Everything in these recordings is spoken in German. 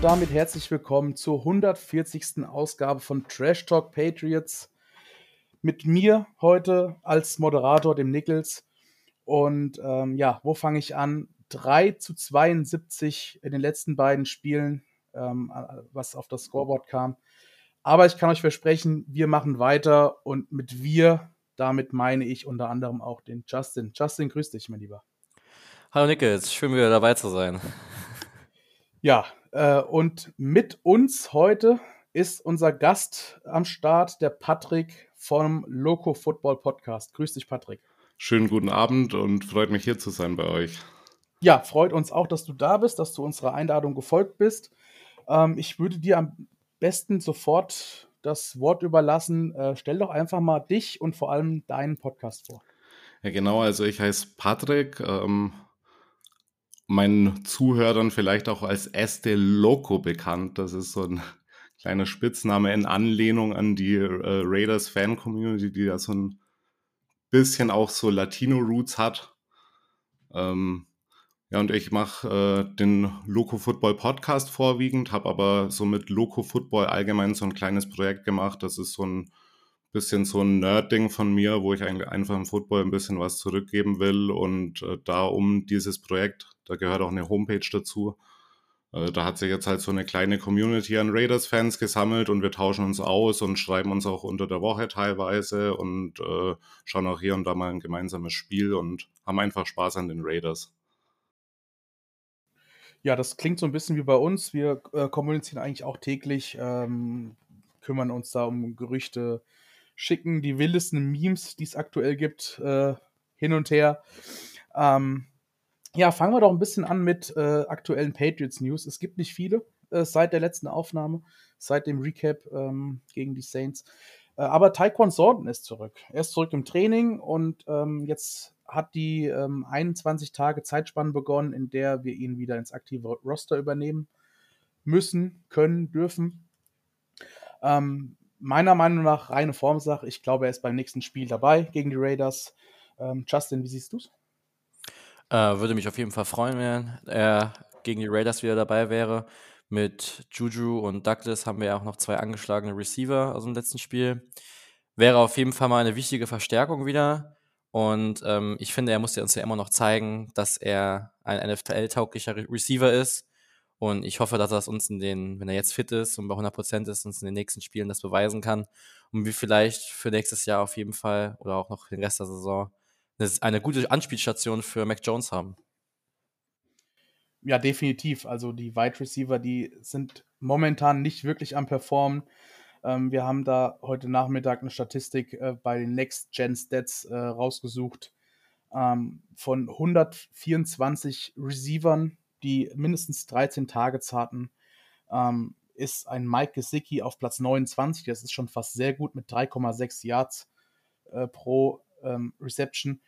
und damit herzlich willkommen zur 140. Ausgabe von Trash Talk Patriots. Mit mir heute als Moderator, dem Nichols. Und ähm, ja, wo fange ich an? 3 zu 72 in den letzten beiden Spielen, ähm, was auf das Scoreboard kam. Aber ich kann euch versprechen, wir machen weiter und mit wir, damit meine ich unter anderem auch den Justin. Justin, grüß dich, mein Lieber. Hallo Nickels, schön wieder dabei zu sein. Ja, äh, und mit uns heute ist unser Gast am Start, der Patrick vom Loco Football Podcast. Grüß dich, Patrick. Schönen guten Abend und freut mich hier zu sein bei euch. Ja, freut uns auch, dass du da bist, dass du unserer Einladung gefolgt bist. Ähm, ich würde dir am besten sofort das Wort überlassen. Äh, stell doch einfach mal dich und vor allem deinen Podcast vor. Ja, genau. Also ich heiße Patrick. Ähm, meinen Zuhörern vielleicht auch als Este Loco bekannt. Das ist so ein kleiner Spitzname in Anlehnung an die äh, Raiders Fan Community, die da so ein bisschen auch so Latino Roots hat. Ähm, ja, und ich mache äh, den Loco Football Podcast vorwiegend, habe aber so mit Loco Football allgemein so ein kleines Projekt gemacht. Das ist so ein bisschen so ein Nerd-Ding von mir, wo ich eigentlich einfach im Football ein bisschen was zurückgeben will. Und äh, da um dieses Projekt, da gehört auch eine Homepage dazu. Äh, da hat sich jetzt halt so eine kleine Community an Raiders-Fans gesammelt und wir tauschen uns aus und schreiben uns auch unter der Woche teilweise und äh, schauen auch hier und da mal ein gemeinsames Spiel und haben einfach Spaß an den Raiders. Ja, das klingt so ein bisschen wie bei uns. Wir äh, kommunizieren eigentlich auch täglich, ähm, kümmern uns da um Gerüchte, schicken die wildesten Memes, die es aktuell gibt, äh, hin und her. Ähm, ja, fangen wir doch ein bisschen an mit äh, aktuellen Patriots News. Es gibt nicht viele äh, seit der letzten Aufnahme, seit dem Recap ähm, gegen die Saints. Äh, aber Taekwon Sorden ist zurück. Er ist zurück im Training und ähm, jetzt hat die ähm, 21 Tage Zeitspanne begonnen, in der wir ihn wieder ins aktive Roster übernehmen müssen, können, dürfen. Ähm, meiner Meinung nach reine Formsache. Ich glaube, er ist beim nächsten Spiel dabei gegen die Raiders. Ähm, Justin, wie siehst du es? Äh, würde mich auf jeden Fall freuen, wenn er gegen die Raiders wieder dabei wäre. Mit Juju und Douglas haben wir ja auch noch zwei angeschlagene Receiver aus dem letzten Spiel. Wäre auf jeden Fall mal eine wichtige Verstärkung wieder. Und ähm, ich finde, er muss uns ja immer noch zeigen, dass er ein NFL-tauglicher Re Receiver ist. Und ich hoffe, dass er es uns in den, wenn er jetzt fit ist und bei 100% ist, uns in den nächsten Spielen das beweisen kann. Und wir vielleicht für nächstes Jahr auf jeden Fall oder auch noch den Rest der Saison eine, gute Anspielstation für Mac Jones haben. Ja, definitiv. Also die Wide Receiver, die sind momentan nicht wirklich am Performen. Ähm, wir haben da heute Nachmittag eine Statistik äh, bei den Next Gen Stats äh, rausgesucht. Ähm, von 124 Receivern, die mindestens 13 Targets hatten, ähm, ist ein Mike Gesicki auf Platz 29. Das ist schon fast sehr gut mit 3,6 Yards äh, pro ähm, Reception.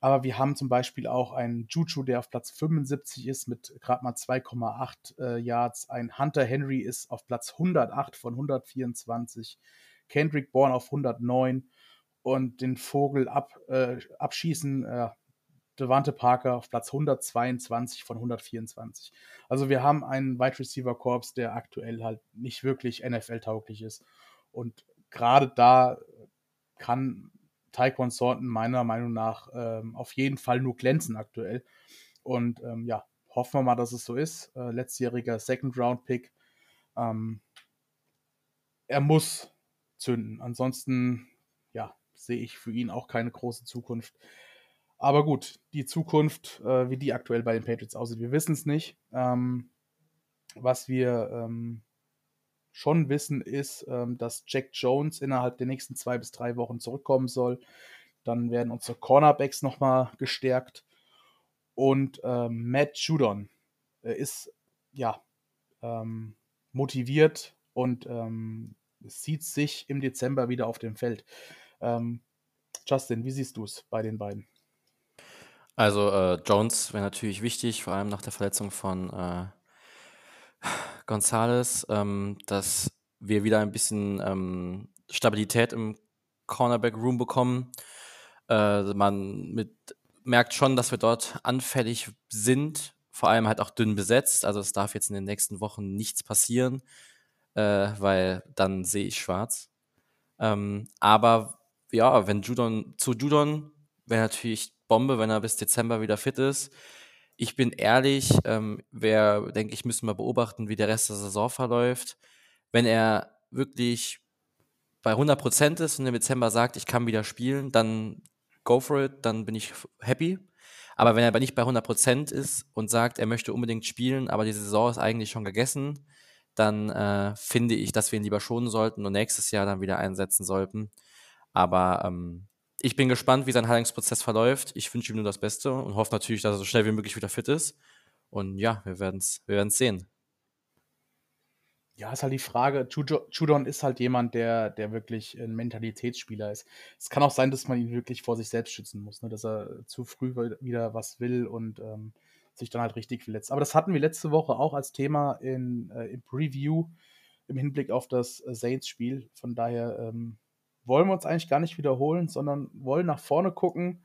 Aber wir haben zum Beispiel auch einen Juju, der auf Platz 75 ist mit gerade mal 2,8 äh, Yards. Ein Hunter Henry ist auf Platz 108 von 124. Kendrick Bourne auf 109. Und den Vogel ab, äh, abschießen, äh, Devante Parker auf Platz 122 von 124. Also wir haben einen Wide Receiver Korps, der aktuell halt nicht wirklich NFL-tauglich ist. Und gerade da kann Taekwon Thornton meiner Meinung nach ähm, auf jeden Fall nur glänzen aktuell. Und ähm, ja, hoffen wir mal, dass es so ist. Äh, letztjähriger Second-Round-Pick. Ähm, er muss zünden. Ansonsten, ja, sehe ich für ihn auch keine große Zukunft. Aber gut, die Zukunft, äh, wie die aktuell bei den Patriots aussieht, wir wissen es nicht. Ähm, was wir ähm, schon wissen, ist, ähm, dass Jack Jones innerhalb der nächsten zwei bis drei Wochen zurückkommen soll. Dann werden unsere Cornerbacks nochmal gestärkt. Und ähm, Matt Judon äh, ist ja ähm, motiviert und ähm, sieht sich im Dezember wieder auf dem Feld. Ähm, Justin, wie siehst du es bei den beiden? Also äh, Jones wäre natürlich wichtig, vor allem nach der Verletzung von äh, Gonzales, ähm, dass wir wieder ein bisschen ähm, Stabilität im Cornerback-Room bekommen. Äh, man mit, merkt schon, dass wir dort anfällig sind vor allem halt auch dünn besetzt. Also es darf jetzt in den nächsten Wochen nichts passieren, äh, weil dann sehe ich schwarz. Ähm, aber ja, wenn Judon zu Judon wäre natürlich Bombe, wenn er bis Dezember wieder fit ist. Ich bin ehrlich, ähm, wer, denke ich, müssen wir beobachten, wie der Rest der Saison verläuft. Wenn er wirklich bei 100% ist und im Dezember sagt, ich kann wieder spielen, dann go for it, dann bin ich happy. Aber wenn er aber nicht bei 100% ist und sagt, er möchte unbedingt spielen, aber die Saison ist eigentlich schon gegessen, dann äh, finde ich, dass wir ihn lieber schonen sollten und nächstes Jahr dann wieder einsetzen sollten. Aber ähm, ich bin gespannt, wie sein Heilungsprozess verläuft. Ich wünsche ihm nur das Beste und hoffe natürlich, dass er so schnell wie möglich wieder fit ist. Und ja, wir werden es wir werden's sehen. Ja, ist halt die Frage. Judon ist halt jemand, der, der wirklich ein Mentalitätsspieler ist. Es kann auch sein, dass man ihn wirklich vor sich selbst schützen muss, ne? dass er zu früh wieder was will und ähm, sich dann halt richtig verletzt. Aber das hatten wir letzte Woche auch als Thema in, äh, im Preview im Hinblick auf das äh, Saints-Spiel. Von daher ähm, wollen wir uns eigentlich gar nicht wiederholen, sondern wollen nach vorne gucken,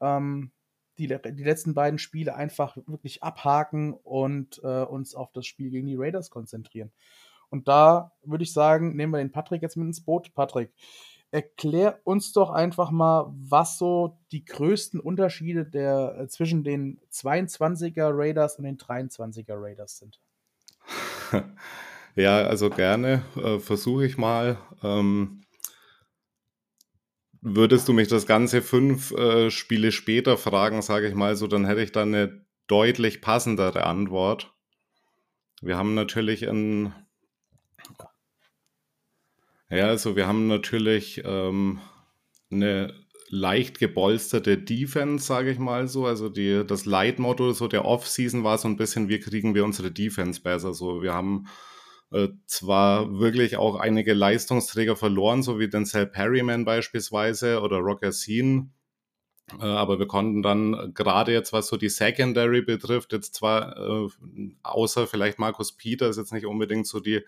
ähm, die, die letzten beiden Spiele einfach wirklich abhaken und äh, uns auf das Spiel gegen die Raiders konzentrieren. Und da würde ich sagen, nehmen wir den Patrick jetzt mit ins Boot. Patrick, erklär uns doch einfach mal, was so die größten Unterschiede der, äh, zwischen den 22er Raiders und den 23er Raiders sind. Ja, also gerne äh, versuche ich mal. Ähm, Würdest du mich das Ganze fünf äh, Spiele später fragen, sage ich mal so, dann hätte ich da eine deutlich passendere Antwort. Wir haben natürlich ein. Ja, also wir haben natürlich ähm, eine leicht gebolsterte Defense, sage ich mal so. Also die, das Leitmotto so der Off-Season war so ein bisschen, wie kriegen wir unsere Defense besser. So, wir haben äh, zwar wirklich auch einige Leistungsträger verloren, so wie Denzel Perryman beispielsweise oder Rocker Scene. Äh, aber wir konnten dann gerade jetzt, was so die Secondary betrifft, jetzt zwar äh, außer vielleicht Markus Peters jetzt nicht unbedingt so die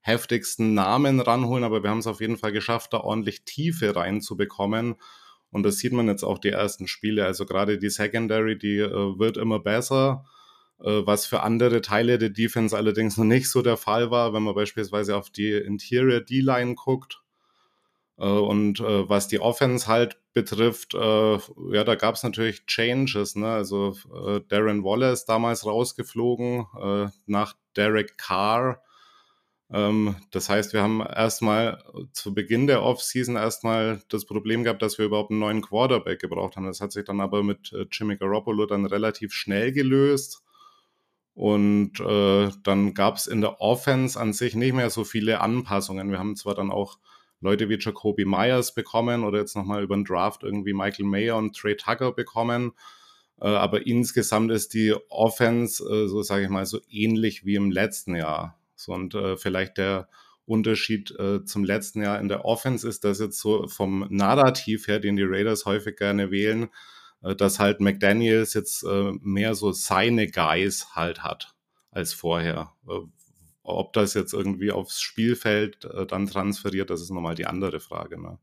heftigsten Namen ranholen, aber wir haben es auf jeden Fall geschafft, da ordentlich Tiefe reinzubekommen. Und das sieht man jetzt auch die ersten Spiele. Also gerade die Secondary, die äh, wird immer besser. Äh, was für andere Teile der Defense allerdings noch nicht so der Fall war, wenn man beispielsweise auf die Interior D-Line guckt. Äh, und äh, was die Offense halt betrifft, ja, da gab es natürlich Changes. Ne? Also Darren Wallace damals rausgeflogen nach Derek Carr. Ähm, das heißt, wir haben erstmal zu Beginn der Offseason erstmal das Problem gehabt, dass wir überhaupt einen neuen Quarterback gebraucht haben. Das hat sich dann aber mit Jimmy Garoppolo dann relativ schnell gelöst. Und äh, dann gab es in der Offense an sich nicht mehr so viele Anpassungen. Wir haben zwar dann auch Leute wie Jacoby Myers bekommen oder jetzt nochmal über den Draft irgendwie Michael Mayer und Trey Tucker bekommen. Äh, aber insgesamt ist die Offense, äh, so sage ich mal, so ähnlich wie im letzten Jahr. So, und äh, vielleicht der Unterschied äh, zum letzten Jahr in der Offense ist, dass jetzt so vom Narrativ her, den die Raiders häufig gerne wählen, äh, dass halt McDaniels jetzt äh, mehr so seine Guys halt hat als vorher. Äh, ob das jetzt irgendwie aufs Spielfeld dann transferiert, das ist nochmal die andere Frage. Ne?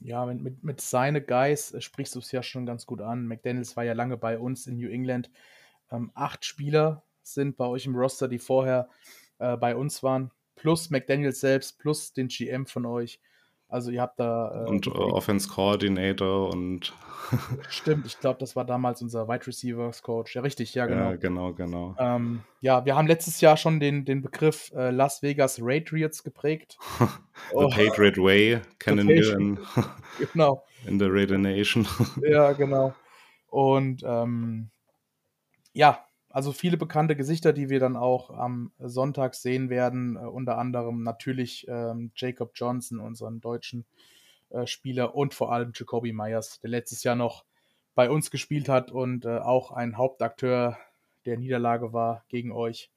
Ja, mit, mit, mit seine Guys sprichst du es ja schon ganz gut an. McDaniels war ja lange bei uns in New England. Ähm, acht Spieler sind bei euch im Roster, die vorher äh, bei uns waren, plus McDaniels selbst, plus den GM von euch. Also ihr habt da. Äh, und äh, Offense Coordinator und. Stimmt, ich glaube, das war damals unser Wide Receivers Coach. Ja, richtig, ja, genau. Ja, genau, genau. Ähm, ja, wir haben letztes Jahr schon den, den Begriff äh, Las Vegas Patriots geprägt. The oh. Patriot Way kennen wir in, genau. in der Raider Nation. ja, genau. Und ähm, ja, also viele bekannte Gesichter, die wir dann auch am Sonntag sehen werden. Äh, unter anderem natürlich ähm, Jacob Johnson, unseren deutschen äh, Spieler, und vor allem Jacoby Myers, der letztes Jahr noch bei uns gespielt hat und äh, auch ein Hauptakteur der Niederlage war gegen euch.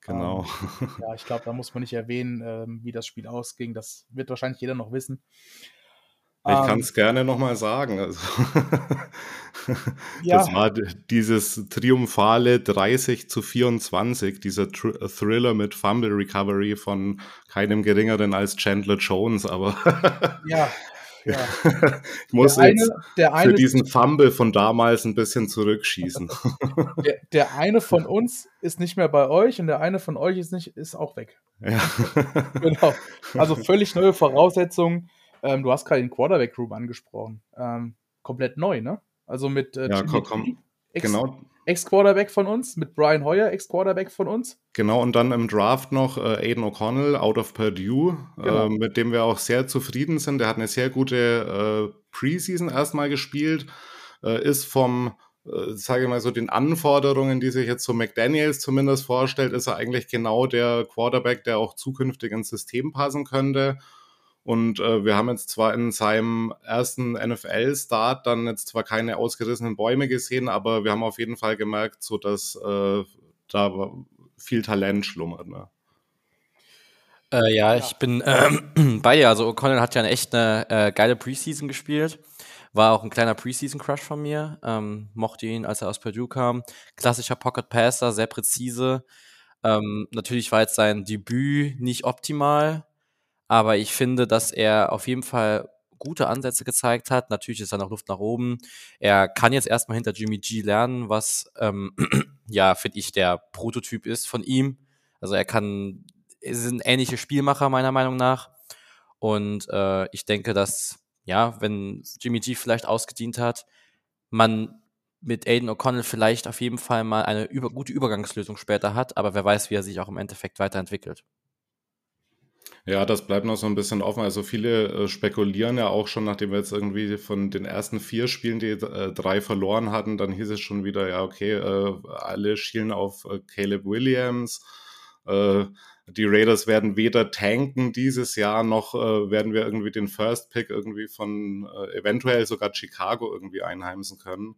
Genau. Ähm, ja, ich glaube, da muss man nicht erwähnen, ähm, wie das Spiel ausging. Das wird wahrscheinlich jeder noch wissen. Ich ähm, kann es gerne nochmal sagen. Also ja. Das war dieses triumphale 30 zu 24, dieser Tr Thriller mit Fumble Recovery von keinem geringeren als Chandler Jones, aber ja. ja. ich muss Der jetzt eine, der für eine, diesen Fumble von damals ein bisschen zurückschießen. der, der eine von uns ist nicht mehr bei euch und der eine von euch ist nicht, ist auch weg. ja. Genau. Also völlig neue Voraussetzungen. Ähm, du hast gerade den Quarterback Room angesprochen. Ähm, komplett neu, ne? Also mit äh, Ja, komm, komm. Ex- genau, Ex-Quarterback von uns, mit Brian Hoyer, Ex-Quarterback von uns. genau. Und dann im Draft noch äh, Aiden O'Connell out of Purdue, Genau. äh, mit dem wir auch sehr zufrieden sind. Der hat eine sehr gute äh, Preseason erstmal gespielt, äh, ist vom, äh, sage ich mal so, den Anforderungen, die sich jetzt so McDaniels zumindest vorstellt, ist er eigentlich genau der Quarterback, der auch zukünftig ins System passen könnte. Und äh, wir haben jetzt zwar in seinem ersten NFL-Start dann jetzt zwar keine ausgerissenen Bäume gesehen, aber wir haben auf jeden Fall gemerkt, so dass äh, da viel Talent schlummert. Ne? Äh, ja, ich bin ähm, bei dir. Also O'Connell hat ja eine echt eine äh, geile Preseason gespielt. War auch ein kleiner Preseason-Crush von mir. Ähm, mochte ihn, als er aus Purdue kam. Klassischer Pocket-Passer, sehr präzise. Ähm, natürlich war jetzt sein Debüt nicht optimal, aber ich finde, dass er auf jeden Fall gute Ansätze gezeigt hat. Natürlich ist da noch Luft nach oben. Er kann jetzt erstmal hinter Jimmy G lernen, was ähm, ja, finde ich, der Prototyp ist von ihm. Also er kann, ist ein ähnlicher Spielmacher meiner Meinung nach. Und äh, ich denke, dass, ja, wenn Jimmy G vielleicht ausgedient hat, man mit Aiden O'Connell vielleicht auf jeden Fall mal eine über, gute Übergangslösung später hat, aber wer weiß, wie er sich auch im Endeffekt weiterentwickelt. Ja, das bleibt noch so ein bisschen offen. Also viele äh, spekulieren ja auch schon, nachdem wir jetzt irgendwie von den ersten vier Spielen die äh, drei verloren hatten, dann hieß es schon wieder, ja, okay, äh, alle schielen auf äh, Caleb Williams. Äh, die Raiders werden weder tanken dieses Jahr, noch äh, werden wir irgendwie den First Pick irgendwie von eventuell sogar Chicago irgendwie einheimsen können.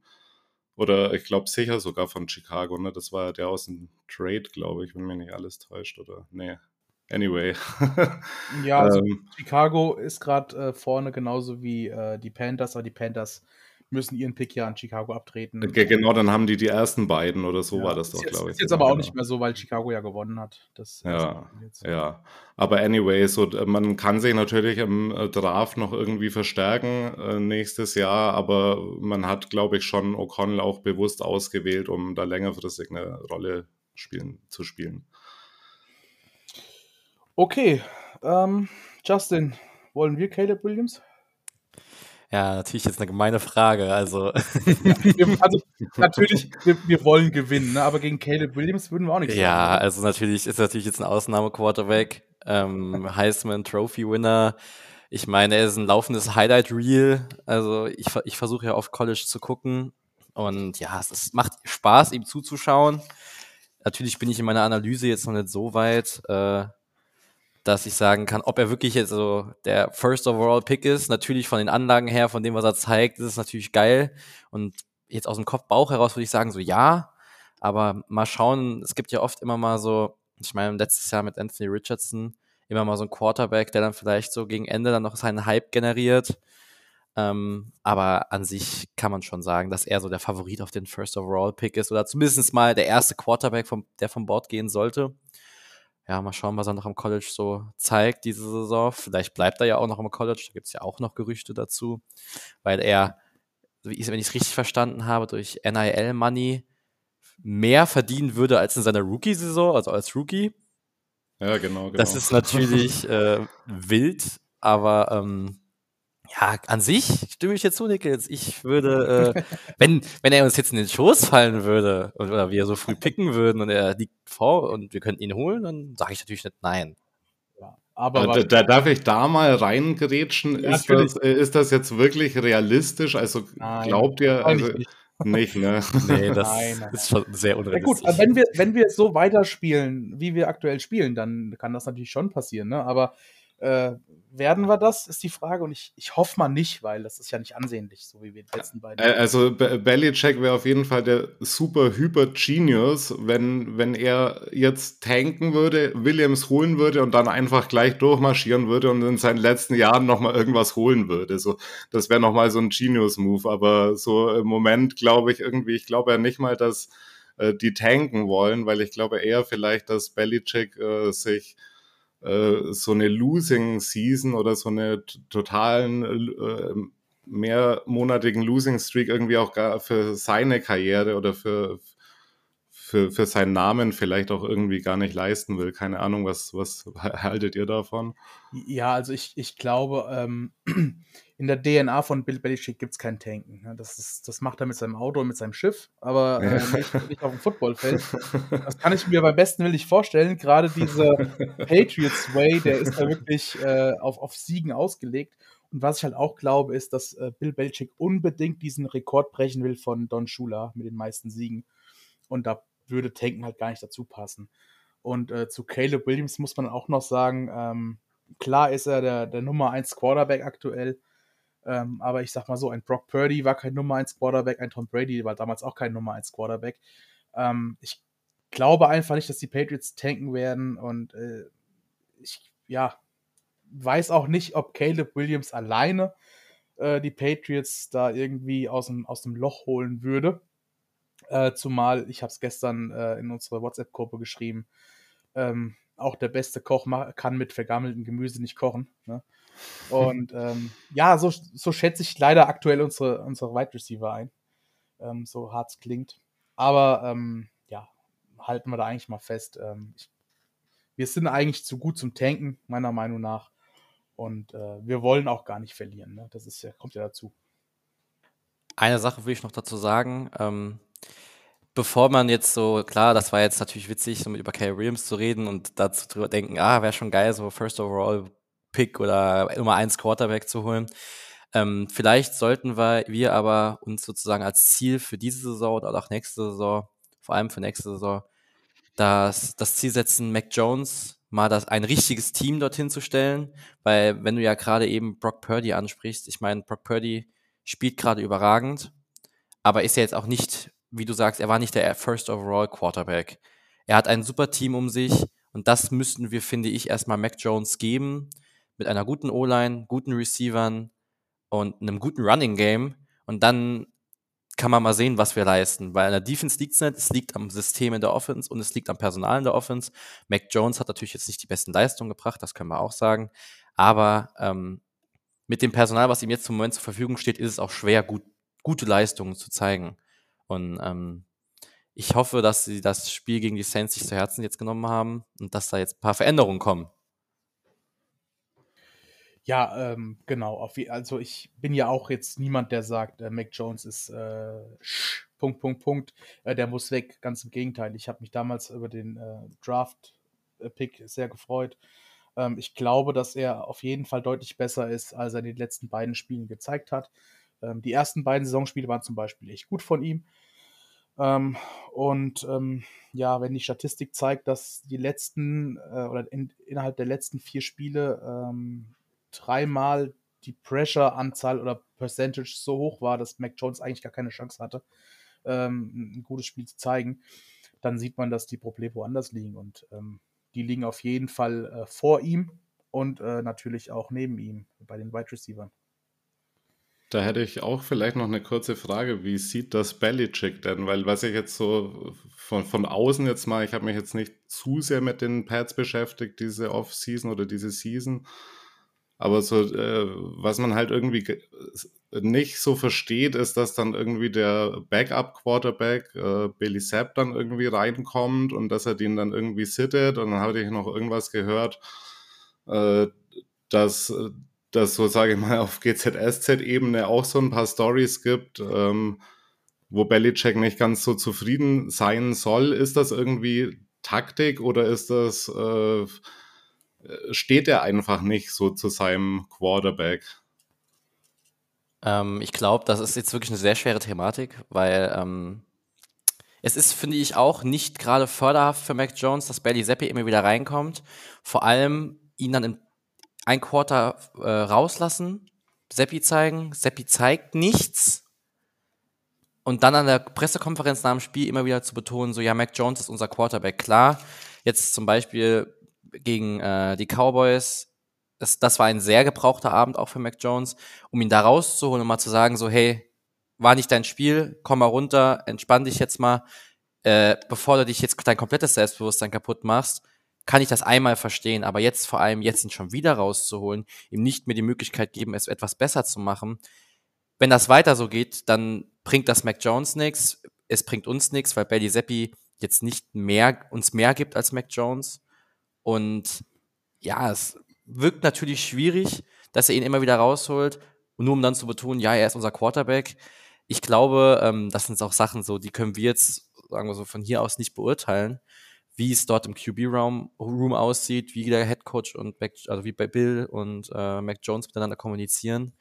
Oder ich glaube sicher sogar von Chicago, ne? Das war ja der aus dem Trade, glaube ich, wenn mir nicht alles täuscht, oder? Nee. Anyway. Ja, also ähm, Chicago ist gerade äh, vorne genauso wie äh, die Panthers, aber die Panthers müssen ihren Pick ja an Chicago abtreten. ge- genau, dann haben die die ersten beiden oder so Ja, war das doch, glaube ich. ist jetzt aber auch genau. nicht mehr so, weil Chicago ja gewonnen hat. Das Ja. Ja, aber anyway, so man kann sich natürlich im äh, Draft noch irgendwie verstärken äh, nächstes Jahr, aber man hat, glaube ich, schon O'Connell auch bewusst ausgewählt, um da längerfristig eine Rolle spielen, zu spielen. Okay, ähm, Justin, wollen wir Caleb Williams? Ja, natürlich jetzt eine gemeine Frage. Also, Wir, also natürlich, wir, wir wollen gewinnen, ne? aber gegen Caleb Williams würden wir auch nichts ja, sagen. also natürlich ist natürlich jetzt ein Ausnahme-Quarterback, ähm, Heisman Trophy Winner. Ich meine, er ist ein laufendes Highlight Reel. Also ich, ich versuche ja auf College zu gucken und ja, es ist, macht Spaß, ihm zuzuschauen. Natürlich bin ich in meiner Analyse jetzt noch nicht so weit, äh, dass ich sagen kann, ob er wirklich jetzt so der First Overall Pick ist. Natürlich von den Anlagen her, von dem, was er zeigt, ist es natürlich geil. Und jetzt aus dem Kopf, Bauch heraus würde ich sagen, so ja. Aber mal schauen, es gibt ja oft immer mal so, ich meine, letztes Jahr mit Anthony Richardson, immer mal so ein Quarterback, der dann vielleicht so gegen Ende dann noch seinen Hype generiert. Ähm, aber an sich kann man schon sagen, dass er so der Favorit auf den First Overall Pick ist oder zumindest mal der erste Quarterback, vom, der vom Board gehen sollte. Ja, mal schauen, was er noch am College so zeigt diese Saison. Vielleicht bleibt er ja auch noch am College, da gibt es ja auch noch Gerüchte dazu, weil er, wenn ich es richtig verstanden habe, durch NIL-Money mehr verdienen würde als in seiner Rookie-Saison, also als Rookie. Ja, genau, genau. Das ist natürlich äh, wild, aber ähm, ja, an sich stimme ich jetzt zu, Nickels. Ich würde, äh, wenn, wenn er uns jetzt in den Schoß fallen würde und, oder wir so früh picken würden und er liegt vor und wir könnten ihn holen, dann sage ich natürlich nicht nein. Ja, aber da, da darf ich da mal reingrätschen. Ja, ist, das, äh, ist das jetzt wirklich realistisch? Also Nein, glaubt ihr, also nicht. nicht, ne? Nee, das Nein, nein, ist schon sehr Ja gut, unrealistisch. wenn wir, wenn wir so weiterspielen, wie wir aktuell spielen, dann kann das natürlich schon passieren, ne? Aber äh, werden wir das, ist die Frage. Und ich, ich hoffe mal nicht, weil das ist ja nicht ansehnlich, so wie wir die letzten beiden. Also Be- Belichick wäre auf jeden Fall der super hyper Genius, wenn, wenn er jetzt tanken würde, Williams holen würde und dann einfach gleich durchmarschieren würde und in seinen letzten Jahren nochmal irgendwas holen würde. So, das wäre nochmal so ein Genius-Move. Aber so im Moment glaube ich irgendwie, ich glaube ja nicht mal, dass äh, die tanken wollen, weil ich glaube eher vielleicht, dass Belichick äh, sich äh, so eine Losing Season oder so eine totalen äh, mehrmonatigen Losing Streak irgendwie auch gar für seine Karriere oder für, für, für seinen Namen vielleicht auch irgendwie gar nicht leisten will. Keine Ahnung, was, was haltet ihr davon? Ja, also ich, ich glaube, ähm, in der DNA von Bill Belichick gibt es kein Tanken. Ne? Das, ist, das macht er mit seinem Auto und mit seinem Schiff, aber äh, nicht, nicht, auf dem Footballfeld. Das kann ich mir beim besten Willen nicht vorstellen. Gerade dieser Patriots Way, der ist da wirklich äh, auf, auf Siegen ausgelegt. Und was ich halt auch glaube, ist, dass äh, Bill Belichick unbedingt diesen Rekord brechen will von Don Shula mit den meisten Siegen. Und da würde Tanken halt gar nicht dazu passen. Und äh, zu Caleb Williams muss man auch noch sagen, ähm, klar ist er der, der Nummer 1 Quarterback aktuell, ähm, aber ich sag mal so, ein Brock Purdy war kein Nummer 1 Quarterback, ein Tom Brady war damals auch kein Nummer 1 Quarterback. Ähm, ich glaube einfach nicht, dass die Patriots tanken werden und äh, ich, ja, weiß auch nicht, ob Caleb Williams alleine äh, die Patriots da irgendwie aus dem, aus dem Loch holen würde. Äh, zumal, ich habe es gestern äh, in unserer WhatsApp-Gruppe geschrieben, ähm, auch der beste Koch kann mit vergammeltem Gemüse nicht kochen. Ne? Und ähm, ja, so, so schätze ich leider aktuell unsere, unsere Wide Receiver ein. Ähm, so hart es klingt. Aber ähm, ja, halten wir da eigentlich mal fest. Ähm, ich, wir sind eigentlich zu gut zum Tanken, meiner Meinung nach. Und äh, wir wollen auch gar nicht verlieren. Ne? Das ist ja, kommt ja dazu. Eine Sache will ich noch dazu sagen. Ähm, bevor man jetzt so, klar, das war jetzt natürlich witzig, so mit über Kay Williams zu reden und dazu zu denken, ah, wäre schon geil, so First Overall Pick oder Nummer 1 Quarterback zu holen. Ähm, vielleicht sollten wir, wir aber uns sozusagen als Ziel für diese Saison oder auch nächste Saison, vor allem für nächste Saison, das, das Ziel setzen, Mac Jones mal das, ein richtiges Team dorthin zu stellen, weil wenn du ja gerade eben Brock Purdy ansprichst, ich meine, Brock Purdy spielt gerade überragend, aber ist ja jetzt auch nicht, wie du sagst, er war nicht der First Overall Quarterback. Er hat ein super Team um sich und das müssten wir, finde ich, erstmal Mac Jones geben, mit einer guten O-Line, guten Receivern und einem guten Running Game und dann kann man mal sehen, was wir leisten. Weil in der Defense liegt es nicht, es liegt am System in der Offense und es liegt am Personal in der Offense. Mac Jones hat natürlich jetzt nicht die besten Leistungen gebracht, das können wir auch sagen. Aber ähm, mit dem Personal, was ihm jetzt zum Moment zur Verfügung steht, ist es auch schwer, gut, gute Leistungen zu zeigen. Und ähm, ich hoffe, dass sie das Spiel gegen die Saints sich zu Herzen jetzt genommen haben und dass da jetzt ein paar Veränderungen kommen. Ja, ähm, genau. Also ich bin ja auch jetzt niemand, der sagt, äh, Mac Jones ist äh, Punkt, Punkt, Punkt. Äh, der muss weg. Ganz im Gegenteil. Ich habe mich damals über den äh, Draft-Pick sehr gefreut. Ähm, ich glaube, dass er auf jeden Fall deutlich besser ist, als er in den letzten beiden Spielen gezeigt hat. Ähm, die ersten beiden Saisonspiele waren zum Beispiel echt gut von ihm. Ähm, und ähm, ja, wenn die Statistik zeigt, dass die letzten äh, oder in, innerhalb der letzten vier Spiele ähm, dreimal die Pressure-Anzahl oder Percentage so hoch war, dass Mac Jones eigentlich gar keine Chance hatte, ähm, ein gutes Spiel zu zeigen, dann sieht man, dass die Probleme woanders liegen. Und ähm, die liegen auf jeden Fall äh, vor ihm und äh, natürlich auch neben ihm bei den Wide Receivers. Da hätte ich auch vielleicht noch eine kurze Frage. Wie sieht das Belichick denn? Weil was ich jetzt so von, von außen jetzt mal, ich habe mich jetzt nicht zu sehr mit den Pads beschäftigt, diese Off-Season oder diese Season. Aber so, äh, was man halt irgendwie nicht so versteht, ist, dass dann irgendwie der Backup-Quarterback, äh, Billy Sapp, dann irgendwie reinkommt und dass er den dann irgendwie sittet. Und dann habe ich noch irgendwas gehört, äh, dass dass so, sage ich mal, auf GZSZ-Ebene auch so ein paar Stories gibt, ähm, wo Belichick nicht ganz so zufrieden sein soll. Ist das irgendwie Taktik oder ist das äh, äh, steht er einfach nicht so zu seinem Quarterback? Ähm, ich glaube, das ist jetzt wirklich eine sehr schwere Thematik, weil ähm, es ist, finde ich, auch nicht gerade förderhaft für Mac Jones, dass Bailey Zappi immer wieder reinkommt. Vor allem ihn dann im ein Quarter äh, rauslassen, Seppi zeigen, Seppi zeigt nichts und dann an der Pressekonferenz nach dem Spiel immer wieder zu betonen, so ja, Mac Jones ist unser Quarterback. Klar, jetzt zum Beispiel gegen äh, die Cowboys. Das, das war ein sehr gebrauchter Abend auch für Mac Jones, um ihn da rauszuholen und mal zu sagen, so, hey, war nicht dein Spiel, komm mal runter, entspann dich jetzt mal, äh, bevor du dich jetzt dein komplettes Selbstbewusstsein kaputt machst. Kann ich das einmal verstehen. Aber jetzt vor allem, jetzt ihn schon wieder rauszuholen, ihm nicht mehr die Möglichkeit geben, es etwas besser zu machen. Wenn das weiter so geht, dann bringt das Mac Jones nichts. Es bringt uns nichts, weil Belly Seppi jetzt nicht mehr, uns mehr gibt als Mac Jones. Und ja, es wirkt natürlich schwierig, dass er ihn immer wieder rausholt, nur um dann zu betonen, ja, er ist unser Quarterback. Ich glaube, ähm, das sind auch Sachen so, die können wir jetzt, sagen wir so, von hier aus nicht beurteilen wie es dort im QB-Room Room aussieht, wie der Head Coach und Mac, also wie bei Bill und äh, Mac Jones miteinander kommunizieren.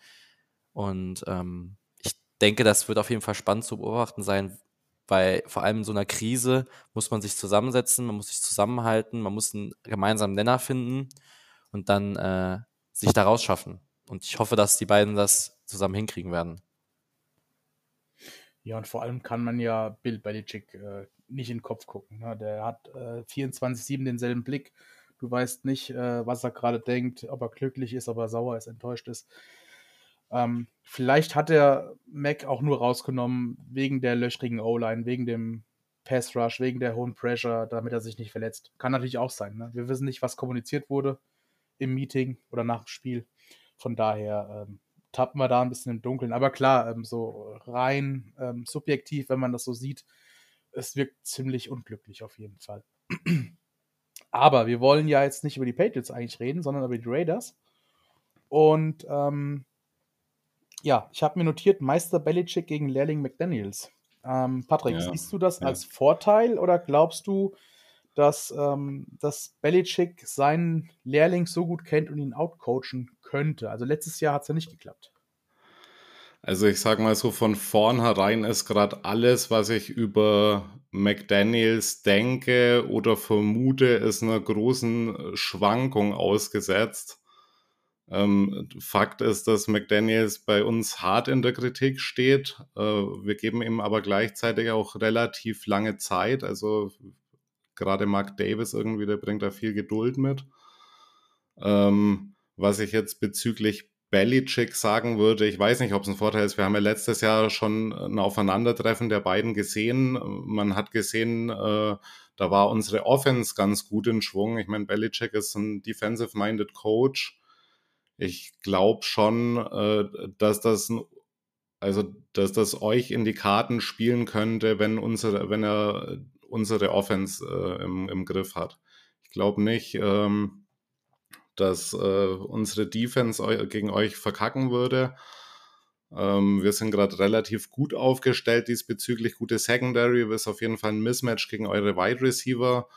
Und ähm, ich denke, das wird auf jeden Fall spannend zu beobachten sein, weil vor allem in so einer Krise muss man sich zusammensetzen, man muss sich zusammenhalten, man muss einen gemeinsamen Nenner finden und dann äh, sich da rausschaffen. Und ich hoffe, dass die beiden das zusammen hinkriegen werden. Ja, und vor allem kann man ja Bill Belichick äh, nicht in den Kopf gucken. Ne? Der hat äh, 24-7 denselben Blick. Du weißt nicht, äh, was er gerade denkt, ob er glücklich ist, ob er sauer ist, enttäuscht ist. Ähm, vielleicht hat er Mac auch nur rausgenommen wegen der löchrigen O-Line, wegen dem Pass Rush, wegen der hohen Pressure, damit er sich nicht verletzt. Kann natürlich auch sein. Ne? Wir wissen nicht, was kommuniziert wurde im Meeting oder nach dem Spiel. Von daher ähm, tappen wir da ein bisschen im Dunkeln. Aber klar, ähm, so rein ähm, subjektiv, wenn man das so sieht, es wirkt ziemlich unglücklich auf jeden Fall. Aber wir wollen ja jetzt nicht über die Patriots eigentlich reden, sondern über die Raiders. Und ähm, ja, ich habe mir notiert, Meister Belichick gegen Lehrling McDaniels. Ähm, Patrick, ja, siehst du das ja. als Vorteil oder glaubst du, dass, ähm, dass Belichick seinen Lehrling so gut kennt und ihn outcoachen könnte? Also letztes Jahr hat es ja nicht geklappt. Also ich sage mal so, von vornherein ist gerade alles, was ich über McDaniels denke oder vermute, ist einer großen Schwankung ausgesetzt. Ähm, Fakt ist, dass McDaniels bei uns hart in der Kritik steht. Äh, wir geben ihm aber gleichzeitig auch relativ lange Zeit. Also gerade Mark Davis irgendwie, der bringt da viel Geduld mit. Ähm, was ich jetzt bezüglich Belichick sagen würde, ich weiß nicht, ob es ein Vorteil ist. Wir haben ja letztes Jahr schon ein Aufeinandertreffen der beiden gesehen. Man hat gesehen, äh, da war unsere Offense ganz gut in Schwung. Ich meine, Belichick ist ein defensive-minded Coach. Ich glaube schon, äh, dass das also dass das euch in die Karten spielen könnte, wenn unsere, wenn er unsere Offense äh, im, im Griff hat. Ich glaube nicht. Ähm, dass äh, unsere Defense gegen euch verkacken würde. Ähm, wir sind gerade relativ gut aufgestellt diesbezüglich. Gute Secondary ist auf jeden Fall ein Mismatch gegen eure Wide Receiver.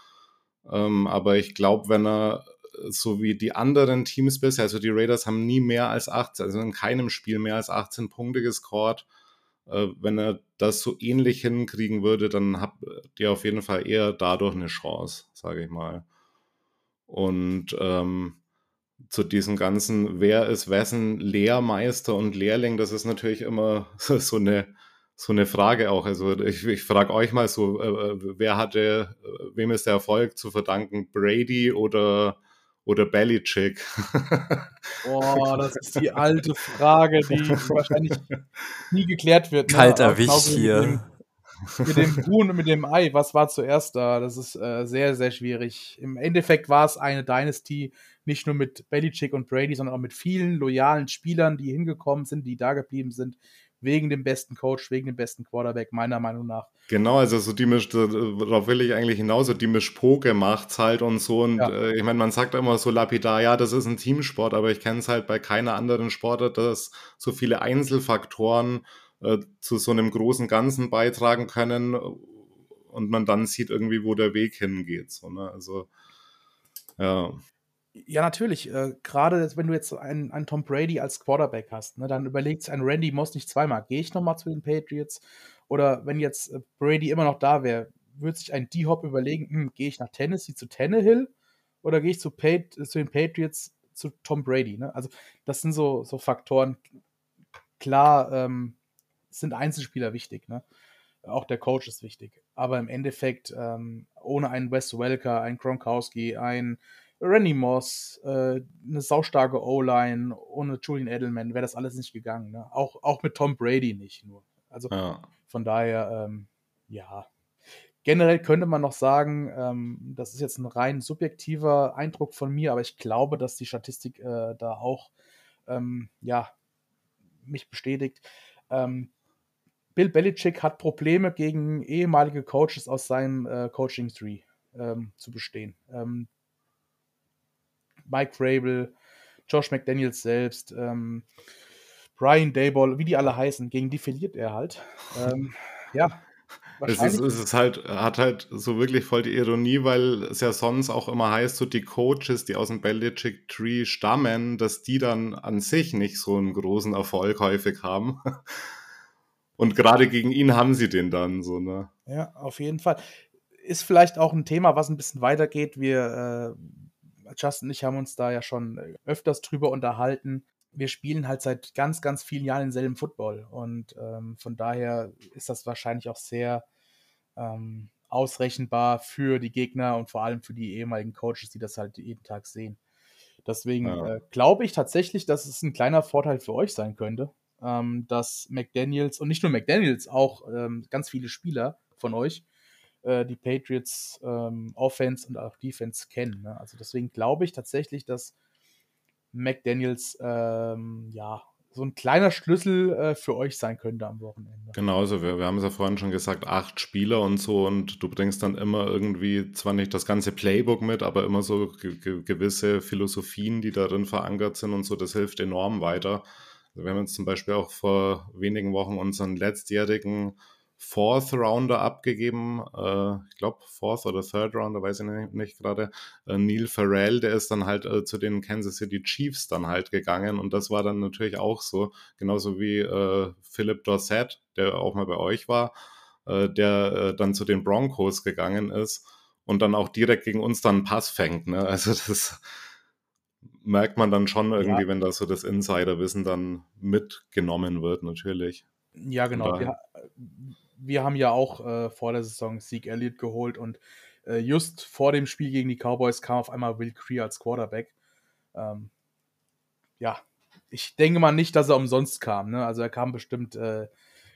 Ähm, aber ich glaube, wenn er so wie die anderen Teams bisher, also die Raiders haben nie mehr als 18, also in keinem Spiel mehr als 18 Punkte gescored. Äh, wenn er das so ähnlich hinkriegen würde, dann habt ihr auf jeden Fall eher dadurch eine Chance, sage ich mal. Und ähm, zu diesem ganzen, wer ist wessen Lehrmeister und Lehrling, das ist natürlich immer so eine, so eine Frage auch. Also ich, ich frage euch mal so, äh, äh, wer hatte, äh, wem ist der Erfolg zu verdanken? Brady oder, oder Belichick? Boah, das ist die alte Frage, die wahrscheinlich nie geklärt wird. Ne? Kalt erwischt hier. Mit dem Huhn und mit dem Ei, was war zuerst da? Das ist äh, sehr, sehr schwierig. Im Endeffekt war es eine Dynasty, nicht nur mit Belichick und Brady, sondern auch mit vielen loyalen Spielern, die hingekommen sind, die da geblieben sind, wegen dem besten Coach, wegen dem besten Quarterback, meiner Meinung nach. Genau, also so die Misch, darauf will ich eigentlich hinaus, so die Mischpoke macht's halt und so. Und ja. äh, ich meine, man sagt immer so lapidar, ja, das ist ein Teamsport, aber ich kenne es halt bei keiner anderen Sportart, dass so viele Einzelfaktoren äh, zu so einem großen Ganzen beitragen können und man dann sieht irgendwie, wo der Weg hingeht. So, ne? Also, ja. Ja, natürlich. Äh, Gerade wenn du jetzt einen, einen Tom Brady als Quarterback hast, ne, dann überlegt ein Randy Moss nicht zweimal. Gehe ich nochmal zu den Patriots? Oder wenn jetzt äh, Brady immer noch da wäre, würde sich ein D-Hop überlegen, hm, gehe ich nach Tennessee zu Tannehill oder gehe ich zu, Pat zu den Patriots zu Tom Brady? Ne? Also das sind so, so Faktoren. Klar, ähm, sind Einzelspieler wichtig, ne? Auch der Coach ist wichtig. Aber im Endeffekt, ähm, ohne einen Wes Welker, einen Gronkowski, einen Randy Moss, äh, eine saustarke O-Line, ohne Julian Edelman wäre das alles nicht gegangen. Ne? Auch, auch mit Tom Brady nicht nur. Also ja. von daher, ähm, ja, generell könnte man noch sagen, ähm, das ist jetzt ein rein subjektiver Eindruck von mir, aber ich glaube, dass die Statistik äh, da auch ähm, ja, mich bestätigt. Ähm, Bill Belichick hat Probleme gegen ehemalige Coaches aus seinem äh, Coaching Tree ähm, zu bestehen. Ähm, Mike Vrabel, Josh McDaniels selbst, ähm, Brian Dayball, wie die alle heißen, gegen die verliert er halt. Ähm, ja, es ist, es ist halt, hat halt so wirklich voll die Ironie, weil es ja sonst auch immer heißt, so die Coaches, die aus dem Belichick Tree stammen, dass die dann an sich nicht so einen großen Erfolg häufig haben. Und gerade gegen ihn haben sie den dann so, ne? Ja, auf jeden Fall. Ist vielleicht auch ein Thema, was ein bisschen weitergeht. Wir, äh, Justin und ich haben uns da ja schon öfters drüber unterhalten wir spielen halt seit ganz, ganz vielen Jahren denselben Football. Und ähm, von daher ist das wahrscheinlich auch sehr ähm, ausrechenbar für die Gegner und vor allem für die ehemaligen Coaches, die das halt jeden Tag sehen. Deswegen ja. äh, glaube ich tatsächlich, dass es ein kleiner Vorteil für euch sein könnte, ähm, dass McDaniels und nicht nur McDaniels, auch ähm, ganz viele Spieler von euch äh, die Patriots ähm, Offense und auch Defense kennen. Ne? Also deswegen glaube ich tatsächlich, dass McDaniels ähm, ja so ein kleiner Schlüssel äh, für euch sein könnte am Wochenende. Genau, also wir, wir haben es ja vorhin schon gesagt, acht Spieler und so und du bringst dann immer irgendwie zwar nicht das ganze Playbook mit, aber immer so ge gewisse Philosophien, die darin verankert sind und so, das hilft enorm weiter. Also wir haben jetzt zum Beispiel auch vor wenigen Wochen unseren letztjährigen Fourth Rounder abgegeben. Äh, ich glaube, Fourth oder Third Rounder, weiß ich nicht, nicht gerade. Äh, Neil Farrell, der ist dann halt äh, zu den Kansas City Chiefs dann halt gegangen. Und das war dann natürlich auch so. Genauso wie äh, Philip Dorsett, der auch mal bei euch war, äh, der äh, dann zu den Broncos gegangen ist und dann auch direkt gegen uns dann einen Pass fängt. Ne? Also das merkt man dann schon irgendwie, ja. wenn da so das Insiderwissen dann mitgenommen wird, natürlich. Ja, genau. Wir, wir haben ja auch äh, vor der Saison Sieg Elliott geholt und äh, just vor dem Spiel gegen die Cowboys kam auf einmal Will Cree als Quarterback. Ähm, ja, ich denke mal nicht, dass er umsonst kam. Ne? Also er kam bestimmt äh,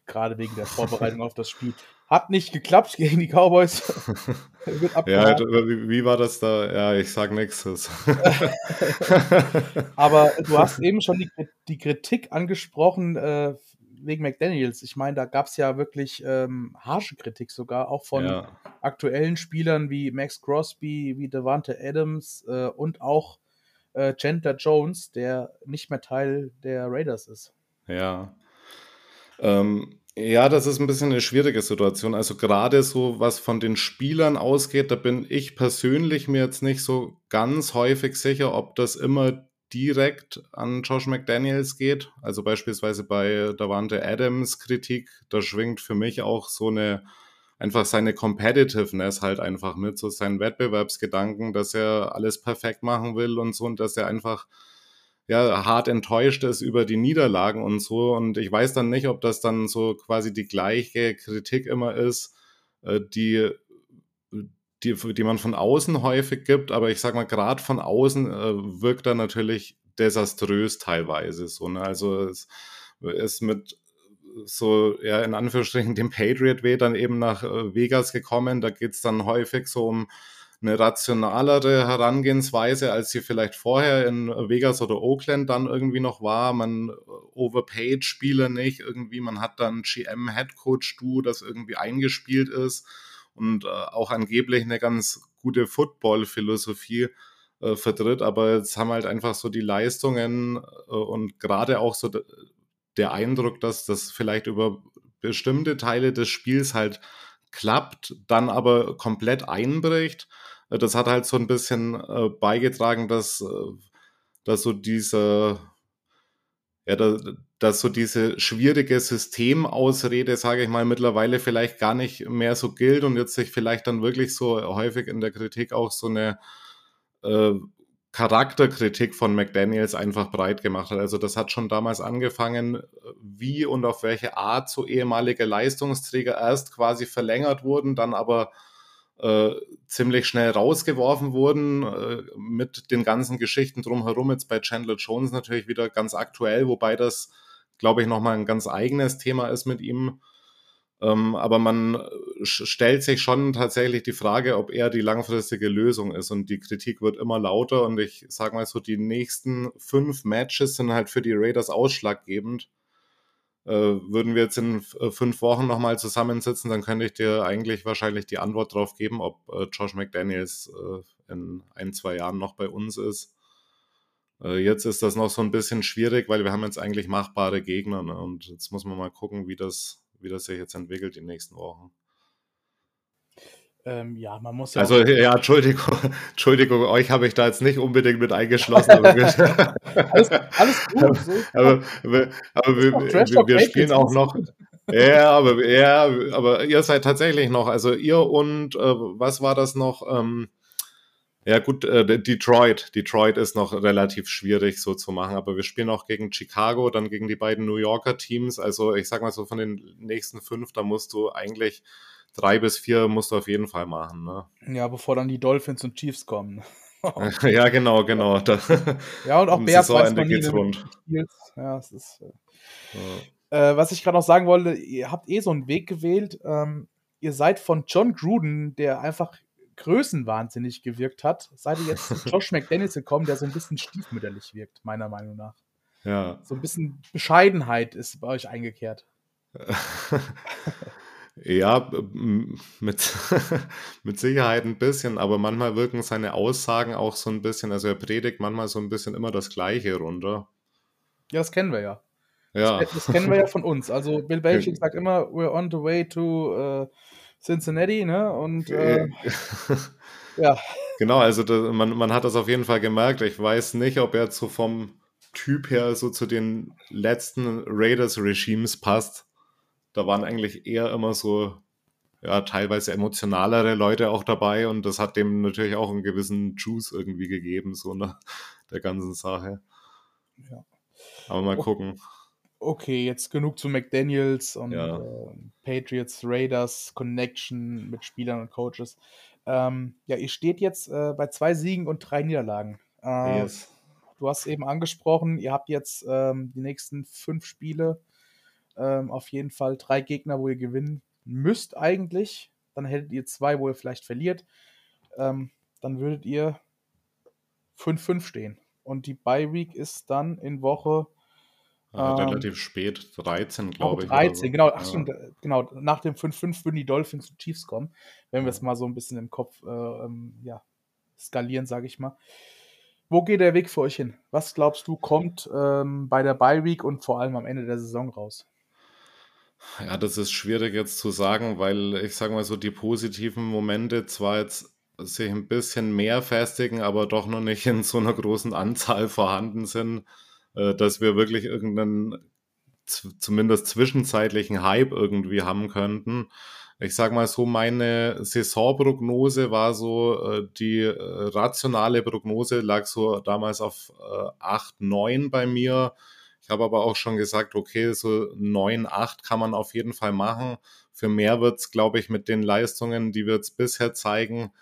gerade wegen der Vorbereitung auf das Spiel. Hat nicht geklappt gegen die Cowboys. ja, wie, wie, war das da? Ja, ich sag nichts. Aber du hast eben schon die, die Kritik angesprochen äh, wegen McDaniels. Ich meine, da gab es ja wirklich ähm, harsche Kritik sogar, auch von ja. aktuellen Spielern wie Max Crosby, wie Devante Adams äh, und auch äh, Chandler Jones, der nicht mehr Teil der Raiders ist. Ja. Ähm, ja, das ist ein bisschen eine schwierige Situation. Also gerade so, was von den Spielern ausgeht, da bin ich persönlich mir jetzt nicht so ganz häufig sicher, ob das immer direkt an Josh McDaniels geht. Also beispielsweise bei Davante Adams Kritik, da schwingt für mich auch so eine, einfach seine Competitiveness halt einfach mit, so seinen Wettbewerbsgedanken, dass er alles perfekt machen will und so und dass er einfach ja, hart enttäuscht ist über die Niederlagen und so. Und ich weiß dann nicht, ob das dann so quasi die gleiche Kritik immer ist, äh, die die, die man von außen häufig gibt, aber ich sag mal, gerade von außen äh, wirkt er natürlich desaströs teilweise. So, ne? Also es ist mit so, ja, in Anführungsstrichen dem Patriot Way dann eben nach äh, Vegas gekommen. Da geht es dann häufig so um eine rationalere Herangehensweise, als sie vielleicht vorher in Vegas oder Oakland dann irgendwie noch war. Man äh, overpaid Spieler nicht irgendwie, man hat dann GM-Headcoach-Du, das irgendwie eingespielt ist und äh, auch angeblich eine ganz gute Football-Philosophie äh, vertritt, aber jetzt haben halt einfach so die Leistungen äh, und gerade auch so der Eindruck, dass das vielleicht über bestimmte Teile des Spiels halt klappt, dann aber komplett einbricht. Das hat halt so ein bisschen beigetragen, dass, dass so dieser ja, dass so diese schwierige Systemausrede, sage ich mal, mittlerweile vielleicht gar nicht mehr so gilt und jetzt sich vielleicht dann wirklich so häufig in der Kritik auch so eine äh, Charakterkritik von McDaniels einfach breit gemacht hat. Also das hat schon damals angefangen, wie und auf welche Art so ehemalige Leistungsträger erst quasi verlängert wurden, dann aber äh, ziemlich schnell rausgeworfen wurden, äh, mit den ganzen Geschichten drumherum. Jetzt bei Chandler Jones natürlich wieder ganz aktuell, wobei das, glaube ich, nochmal ein ganz eigenes Thema ist mit ihm. Ähm, aber man äh, stellt sich schon tatsächlich die Frage, ob er die langfristige Lösung ist. Und die Kritik wird immer lauter. Und ich sage mal so, die nächsten fünf Matches sind halt für die Raiders ausschlaggebend. Äh, würden wir jetzt in äh, fünf Wochen nochmal zusammensitzen, dann könnte ich dir eigentlich wahrscheinlich die Antwort darauf geben, ob äh, Josh McDaniels äh, in ein, zwei Jahren noch bei uns ist. Äh, jetzt ist das noch so ein bisschen schwierig, weil wir haben jetzt eigentlich machbare Gegner. Ne? Und jetzt muss man mal gucken, wie das, wie das sich jetzt entwickelt die nächsten Wochen. Ähm, ja, man muss ja. Also, ja, Entschuldigung, Entschuldigung, euch habe ich da jetzt nicht unbedingt mit eingeschlossen. Aber alles, alles gut. So. Aber, aber, aber wir, wir, wir spielen auch noch. Ja, aber, ja, aber ihr seid tatsächlich noch, also ihr und, äh, was war das noch? Ähm, ja, gut, äh, Detroit. Detroit ist noch relativ schwierig so zu machen, aber wir spielen auch gegen Chicago, dann gegen die beiden New Yorker Teams. Also ich sag mal so von den nächsten fünf, da musst du eigentlich drei bis vier musst du auf jeden Fall machen. Ne? Ja, bevor dann die Dolphins und Chiefs kommen. ja, genau, genau. Da, ja, und auch Bears weiß man geht's rund. Ja, es ist. Äh, ja. Äh, was ich gerade noch sagen wollte, ihr habt eh so einen Weg gewählt. Ähm, ihr seid von John Gruden, der einfach größenwahnsinnig gewirkt hat, seid ihr jetzt zu Josh McDaniels gekommen, der so ein bisschen stiefmütterlich wirkt, meiner Meinung nach. Ja. So ein bisschen Bescheidenheit ist bei euch eingekehrt. Ja, mit, mit Sicherheit ein bisschen, aber manchmal wirken seine Aussagen auch so ein bisschen, also er predigt manchmal so ein bisschen immer das Gleiche runter. Ja, das kennen wir ja. Ja. Das, das kennen wir ja von uns. Also Bill Belichick sagt immer, we're on the way to uh, Cincinnati, ne? Und äh, ja. Genau, also das, man, man hat das auf jeden Fall gemerkt. Ich weiß nicht, ob er so vom Typ her so zu den letzten Raiders-Regimes passt da waren eigentlich eher immer so, ja, teilweise emotionalere Leute auch dabei und das hat dem natürlich auch einen gewissen Juice irgendwie gegeben, so ne, der ganzen Sache. Ja. Aber mal gucken. Okay, jetzt genug zu McDaniels und ja. äh, Patriots, Raiders, Connection mit Spielern und Coaches. Ähm, ja, ihr steht jetzt äh, bei zwei Siegen und drei Niederlagen. Äh, yes. Du hast eben angesprochen, ihr habt jetzt ähm, die nächsten fünf Spiele ähm, auf jeden Fall drei Gegner, wo ihr gewinnen müsst eigentlich. Dann hättet ihr zwei, wo ihr vielleicht verliert. Ähm, dann würdet ihr 5-5 stehen. Und die Bye Week ist dann in Woche ja, ähm, relativ spät, 13, glaube ich. 13, so. genau. Ach, ja. genau. Nach dem 5-5 würden die Dolphins und Chiefs kommen, wenn wir es mal so ein bisschen im Kopf äh, ähm, ja, skalieren, sage ich mal. Wo geht der Weg für euch hin? Was glaubst du, kommt ähm, bei der Bye Week und vor allem am Ende der Saison raus? Ja, das ist schwierig jetzt zu sagen, weil ich sage mal so, die positiven Momente zwar jetzt sich ein bisschen mehr festigen, aber doch noch nicht in so einer großen Anzahl vorhanden sind, äh, dass wir wirklich irgendeinen zumindest zwischenzeitlichen Hype irgendwie haben könnten. Ich sage mal so, meine Saisonprognose war so, äh, die äh, rationale Prognose lag so damals auf 8, 9 bei mir ich habe aber auch schon gesagt, okay, so 9, 8 kann man auf jeden Fall machen. Für mehr wird es, glaube ich, mit den Leistungen, die wir jetzt bisher zeigen,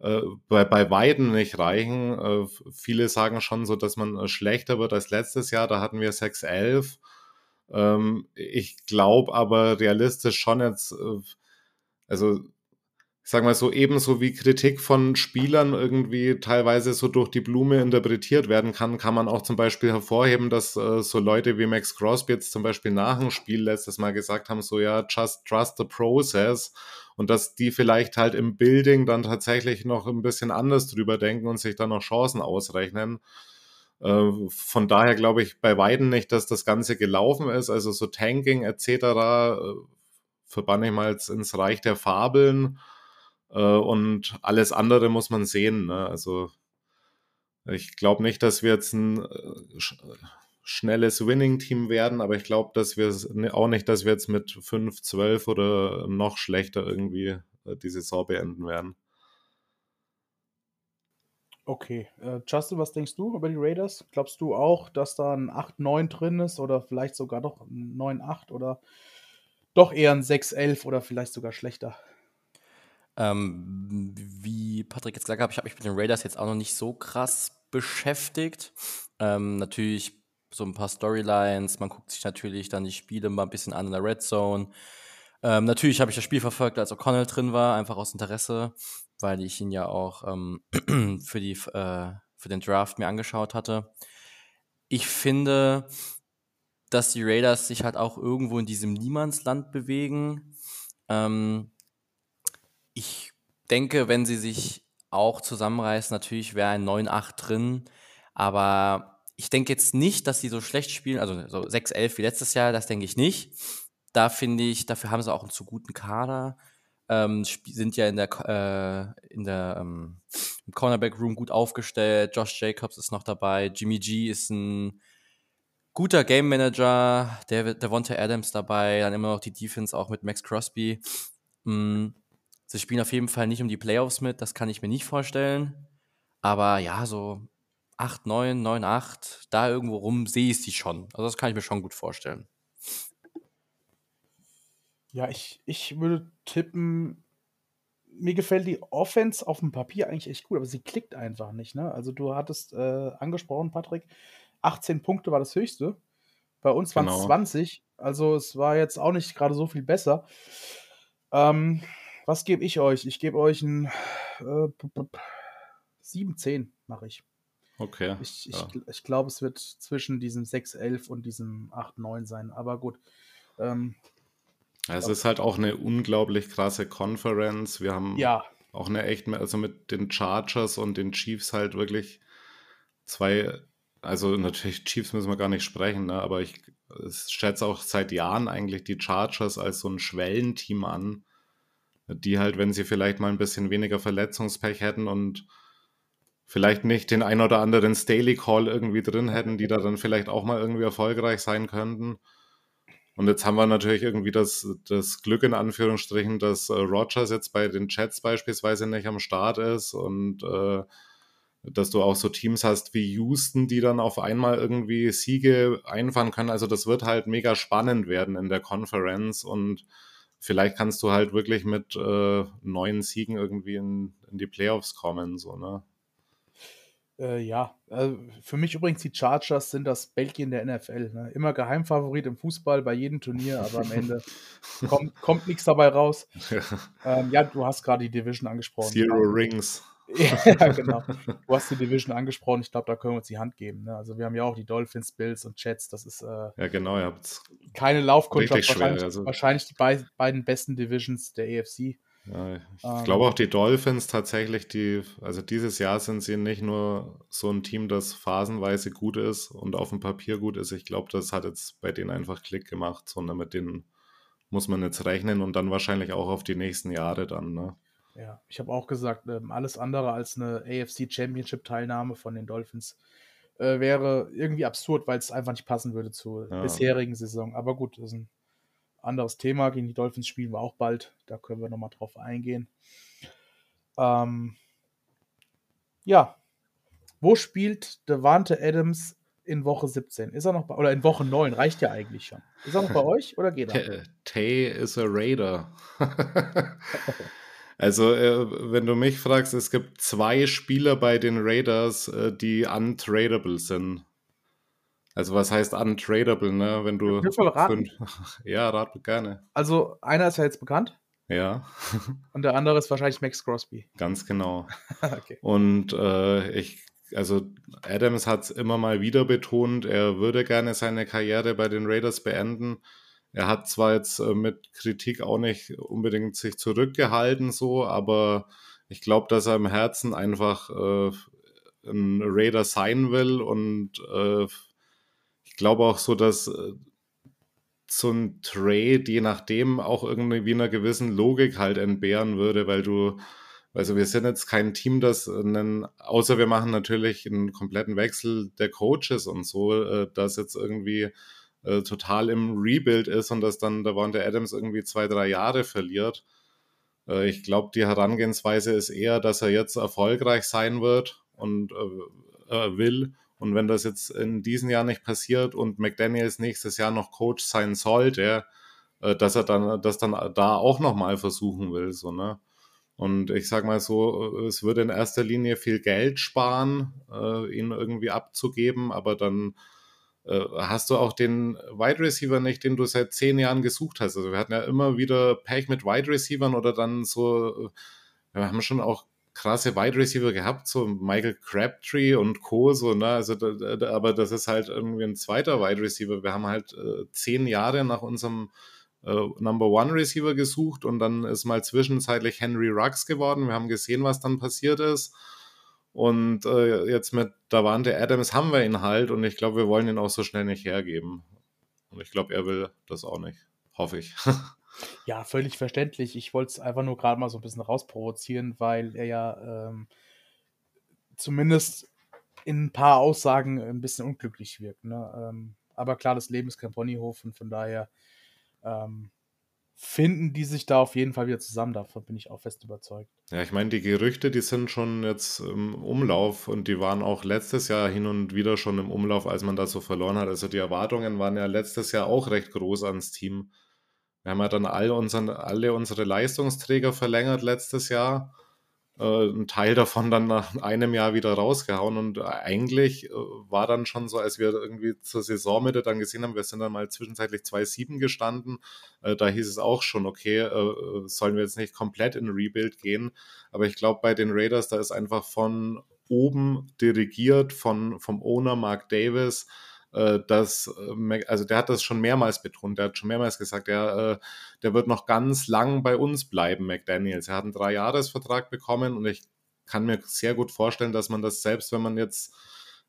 äh, bei, bei Weiden nicht reichen. Äh, viele sagen schon so, dass man äh, schlechter wird als letztes Jahr. Da hatten wir 6, 11. Ähm, ich glaube aber realistisch schon jetzt, äh, also ich sag mal so, ebenso wie Kritik von Spielern irgendwie teilweise so durch die Blume interpretiert werden kann, kann man auch zum Beispiel hervorheben, dass äh, so Leute wie Max Crosby jetzt zum Beispiel nach dem Spiel letztes Mal gesagt haben, so ja, just trust the process und dass die vielleicht halt im Building dann tatsächlich noch ein bisschen anders drüber denken und sich dann noch Chancen ausrechnen. Äh, von daher glaube ich bei Weiden nicht, dass das Ganze gelaufen ist, also so Tanking etc. Äh, verbanne ich mal jetzt ins Reich der Fabeln äh, und alles andere muss man sehen. Ne? Also ich glaube nicht, dass wir jetzt ein schnelles Winning-Team werden, aber ich glaube, dass wir auch nicht, dass wir jetzt mit 5, 12 oder noch schlechter irgendwie äh, die Saison beenden werden. Okay. Äh, Justin, was denkst du über die Raiders? Glaubst du auch, dass da ein 8-9 drin ist oder vielleicht sogar doch ein 9-8 oder doch eher ein 6-11 oder vielleicht sogar schlechter? Ähm, wie Patrick jetzt gesagt hat, ich habe mich mit den Raiders jetzt auch noch nicht so krass beschäftigt. Ähm, natürlich so ein paar Storylines, man guckt sich natürlich dann die Spiele mal ein bisschen an in der Red Zone. Ähm, natürlich habe ich das Spiel verfolgt, als O'Connell drin war, einfach aus Interesse, weil ich ihn ja auch ähm, für, die, äh, für den Draft mir angeschaut hatte. Ich finde, dass die Raiders sich halt auch irgendwo in diesem Niemandsland bewegen. Ähm, ich denke, wenn sie sich auch zusammenreißen, natürlich wäre ein 9-8 drin, aber ich denke jetzt nicht, dass sie so schlecht spielen, also so 6-11 wie letztes Jahr, das denke ich nicht. Da finde ich, dafür haben sie auch einen zu guten Kader. Ähm, sind ja in der, äh, in der ähm, Cornerback Room gut aufgestellt. Josh Jacobs ist noch dabei. Jimmy G ist ein guter Game Manager. Der Devonta Adams dabei. Dann immer noch die Defense auch mit Max Crosby. Mhm. Sie spielen auf jeden Fall nicht um die Playoffs mit. Das kann ich mir nicht vorstellen. Aber ja, so 8, 9, 9, 8, da irgendwo rum sehe ich sie schon. Also das kann ich mir schon gut vorstellen. Ja, ich, ich würde tippen, mir gefällt die Offense auf dem Papier eigentlich echt gut, aber sie klickt einfach nicht. Ne? Also du hattest äh, angesprochen, Patrick, 18 Punkte war das höchste. Bei uns waren es genau. 20, also es war jetzt auch nicht gerade so viel besser. Ähm, was gebe ich euch? Ich gebe euch ein äh, 7, 10 mache ich. Okay. Ich, ich, ja. ich glaube, es wird zwischen diesem 6-11 und diesem 8-9 sein. Aber gut. Ähm, es ist halt auch eine unglaublich krasse Conference. Wir haben ja. auch eine echt, also mit den Chargers und den Chiefs halt wirklich zwei, also natürlich Chiefs müssen wir gar nicht sprechen, ne? aber ich, ich schätze auch seit Jahren eigentlich die Chargers als so ein Schwellenteam an, die halt, wenn sie vielleicht mal ein bisschen weniger Verletzungspech hätten und vielleicht nicht den ein oder anderen Staley Call irgendwie drin hätten, die da dann vielleicht auch mal irgendwie erfolgreich sein könnten. Und jetzt haben wir natürlich irgendwie das, das Glück in Anführungsstrichen, dass äh, Rogers jetzt bei den Chats beispielsweise nicht am Start ist und äh, dass du auch so Teams hast wie Houston, die dann auf einmal irgendwie Siege einfahren können. Also das wird halt mega spannend werden in der Conference und vielleicht kannst du halt wirklich mit äh, neuen Siegen irgendwie in, in die Playoffs kommen, so, ne? Äh, ja, also für mich übrigens die Chargers sind das Belgien der NFL. Ne? Immer Geheimfavorit im Fußball bei jedem Turnier, aber am Ende kommt, kommt nichts dabei raus. Ähm, ja, du hast gerade die Division angesprochen. Zero ja. Rings. ja, genau. Du hast die Division angesprochen. Ich glaube, da können wir uns die Hand geben. Ne? Also wir haben ja auch die Dolphins, Bills und Jets. Das ist äh, ja genau. Ihr habt keine Laufkundschaft. Wahrscheinlich, also. wahrscheinlich die be beiden besten Divisions der AFC. Ja, ich ähm, glaube auch die Dolphins tatsächlich, die, also dieses Jahr sind sie nicht nur so ein Team, das phasenweise gut ist und auf dem Papier gut ist. Ich glaube, das hat jetzt bei denen einfach Klick gemacht, sondern mit denen muss man jetzt rechnen und dann wahrscheinlich auch auf die nächsten Jahre dann. Ne? Ja, ich habe auch gesagt, ähm, alles andere als eine AFC Championship Teilnahme von den Dolphins äh, wäre irgendwie absurd, weil es einfach nicht passen würde zur ja. bisherigen Saison. Aber gut, das ist ein anderes Thema. Gegen die Dolphins spielen wir auch bald. Da können wir nochmal drauf eingehen. Ähm, ja. Wo spielt Devante Adams in Woche 17? Ist er noch bei, oder in Woche 9? Reicht ja eigentlich schon. Ist er noch bei euch oder geht er? Tay is a Raider. also, äh, wenn du mich fragst, es gibt zwei Spieler bei den Raiders, äh, die untradable sind. Also was heißt untradable, ne? Wenn du. Dürfen wir raten? Fünf, ja, rat gerne. Also einer ist ja jetzt bekannt. Ja. Und der andere ist wahrscheinlich Max Crosby. Ganz genau. okay. Und äh, ich, also Adams hat es immer mal wieder betont, er würde gerne seine Karriere bei den Raiders beenden. Er hat zwar jetzt äh, mit Kritik auch nicht unbedingt sich zurückgehalten, so, aber ich glaube, dass er im Herzen einfach äh, ein Raider sein will und äh, ich glaube auch so, dass äh, so ein Trade, je nachdem, auch irgendwie einer gewissen Logik halt entbehren würde, weil du, also wir sind jetzt kein Team, das einen, außer wir machen natürlich einen kompletten Wechsel der Coaches und so, äh, das jetzt irgendwie äh, total im Rebuild ist und dass dann der Wanda Adams irgendwie zwei, drei Jahre verliert. Ich glaube, die Herangehensweise ist eher, dass er jetzt erfolgreich sein wird und will und wenn das jetzt in diesem Jahr nicht passiert und McDaniels nächstes Jahr noch Coach sein sollte, äh, dass er dann das dann da auch nochmal versuchen will, so, ne? Und ich sag mal so, es würde in erster Linie viel Geld sparen, äh, ihn irgendwie abzugeben, aber dann äh, hast du auch den Wide Receiver nicht, den du seit zehn Jahren gesucht hast. Also wir hatten ja immer wieder Pech mit Wide Receivern oder dann so, äh, wir haben schon auch krasse Wide Receiver gehabt, so Michael Crabtree und Co. So, ne? also, da, da, aber das ist halt irgendwie ein zweiter Wide Receiver. Wir haben halt äh, zehn Jahre nach unserem äh, Number One Receiver gesucht und dann ist mal zwischenzeitlich Henry Ruggs geworden. Wir haben gesehen, was dann passiert ist. Und äh, jetzt mit Davante Adams haben wir ihn halt und ich glaube, wir wollen ihn auch so schnell nicht hergeben. Und ich glaube, er will das auch nicht. Hoffe ich. ja, völlig verständlich. Ich wollte es einfach nur gerade mal so ein bisschen rausprovozieren, weil er ja ähm, zumindest in ein paar Aussagen ein bisschen unglücklich wirkt. Ne? Ähm, aber klar, das Leben ist kein Ponyhof und von daher ähm, finden die sich da auf jeden Fall wieder zusammen. Davon bin ich auch fest überzeugt. Ja, ich meine, die Gerüchte, die sind schon jetzt im Umlauf und die waren auch letztes Jahr hin und wieder schon im Umlauf, als man da so verloren hat. Also die Erwartungen waren ja letztes Jahr auch recht groß ans Team. Wir haben ja dann all unseren, alle unsere Leistungsträger verlängert letztes Jahr äh, ein Teil davon dann nach einem Jahr wieder rausgehauen. Und eigentlich äh, war dann schon so, als wir irgendwie zur Saisonmitte dann gesehen haben, wir sind dann mal zwischenzeitlich 2-7 gestanden, äh, da hieß es auch schon, okay, sollen wir jetzt nicht komplett in Rebuild gehen, aber ich glaube bei den Raiders, da ist einfach von oben dirigiert von, vom Owner Mark Davis, äh, dass, äh, also der hat das schon mehrmals betont, der hat schon mehrmals gesagt, der, äh, der wird noch ganz lang bei uns bleiben, McDaniels. Er hat einen Dreijahresvertrag bekommen und ich kann mir sehr gut vorstellen, dass man das selbst, wenn man jetzt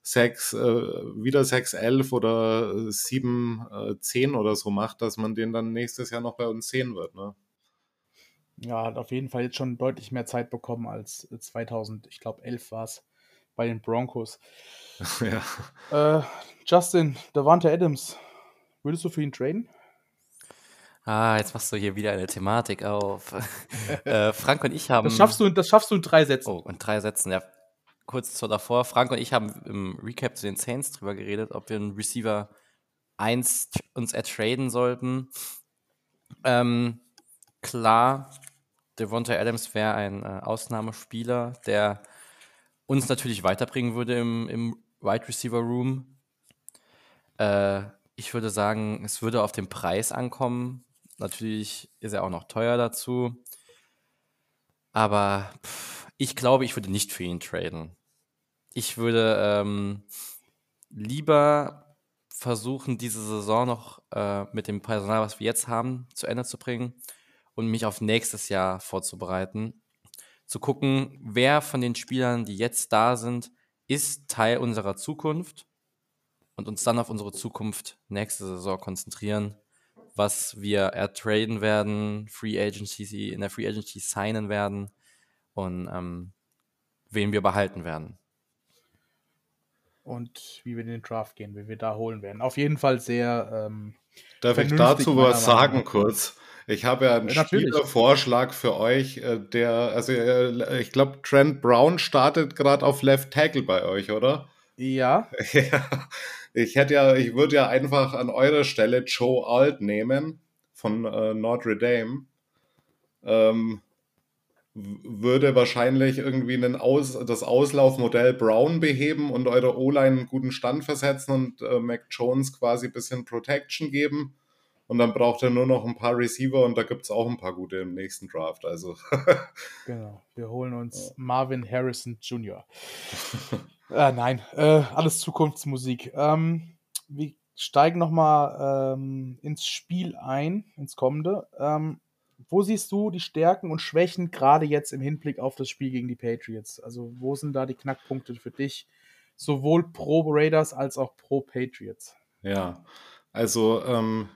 sechs, äh, wieder 6, 11 oder 7, äh, 10 oder so macht, dass man den dann nächstes Jahr noch bei uns sehen wird. Ne? Ja, hat auf jeden Fall jetzt schon deutlich mehr Zeit bekommen als 2000, ich glaube 11 war es bei den Broncos. ja. Äh, Justin, Davante Adams, würdest du für ihn traden? Ah, jetzt machst du hier wieder eine Thematik auf. äh, Frank und ich haben. Das schaffst, du, das schaffst du in drei Sätzen. Oh, in drei Sätzen, ja. Kurz zu davor. Frank und ich haben im Recap zu den Saints drüber geredet, ob wir einen Receiver 1 uns ertraden sollten. Ähm, klar, Devonta Adams wäre ein äh, Ausnahmespieler, der uns natürlich weiterbringen würde im, im Wide Receiver Room. Äh, ich würde sagen, es würde auf den Preis ankommen. Natürlich ist er auch noch teuer dazu. Aber pff, ich glaube, ich würde nicht für ihn traden. Ich würde ähm, lieber versuchen, diese Saison noch äh, mit dem Personal, was wir jetzt haben, zu Ende zu bringen und mich auf nächstes Jahr vorzubereiten zu gucken, wer von den Spielern, die jetzt da sind, ist Teil unserer Zukunft und uns dann auf unsere Zukunft nächste Saison konzentrieren, was wir ertraden werden, Free Agency, in der Free Agency signen werden und ähm, wen wir behalten werden. Und wie wir in den Draft gehen, wie wir da holen werden. Auf jeden Fall sehr. Ähm, Darf ich dazu was sagen kurz? Ich habe ja einen Spielervorschlag für euch, äh, der, also äh, ich glaube, Trent Brown startet gerade auf Left Tackle bei euch, oder? Ja. ja. Ich hätte ja, ich würde ja einfach an eurer Stelle Joe Alt nehmen von äh, Notre Dame. Ähm, würde wahrscheinlich irgendwie einen Aus, das Auslaufmodell Brown beheben und eure O-Line einen guten Stand versetzen und äh, Mac Jones quasi ein bisschen Protection geben. Und dann braucht er nur noch ein paar Receiver und da gibt es auch ein paar gute im nächsten Draft. Also. genau, wir holen uns ja. Marvin Harrison Jr. äh, nein, äh, alles Zukunftsmusik. Ähm, wir steigen nochmal ähm, ins Spiel ein, ins kommende. Ähm, wo siehst du die Stärken und Schwächen gerade jetzt im Hinblick auf das Spiel gegen die Patriots? Also wo sind da die Knackpunkte für dich, sowohl pro Raiders als auch pro Patriots? Ja, also ähm,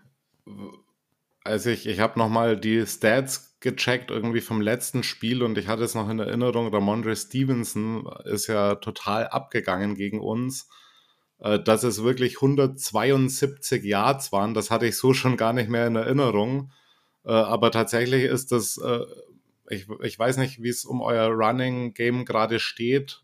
also ich, ich habe nochmal die Stats gecheckt irgendwie vom letzten Spiel und ich hatte es noch in Erinnerung, Ramondre Stevenson ist ja total abgegangen gegen uns. Äh, dass es wirklich 172 Yards waren, das hatte ich so schon gar nicht mehr in Erinnerung. Äh, aber tatsächlich ist das, äh, ich, ich weiß nicht, wie es um euer Running Game gerade steht.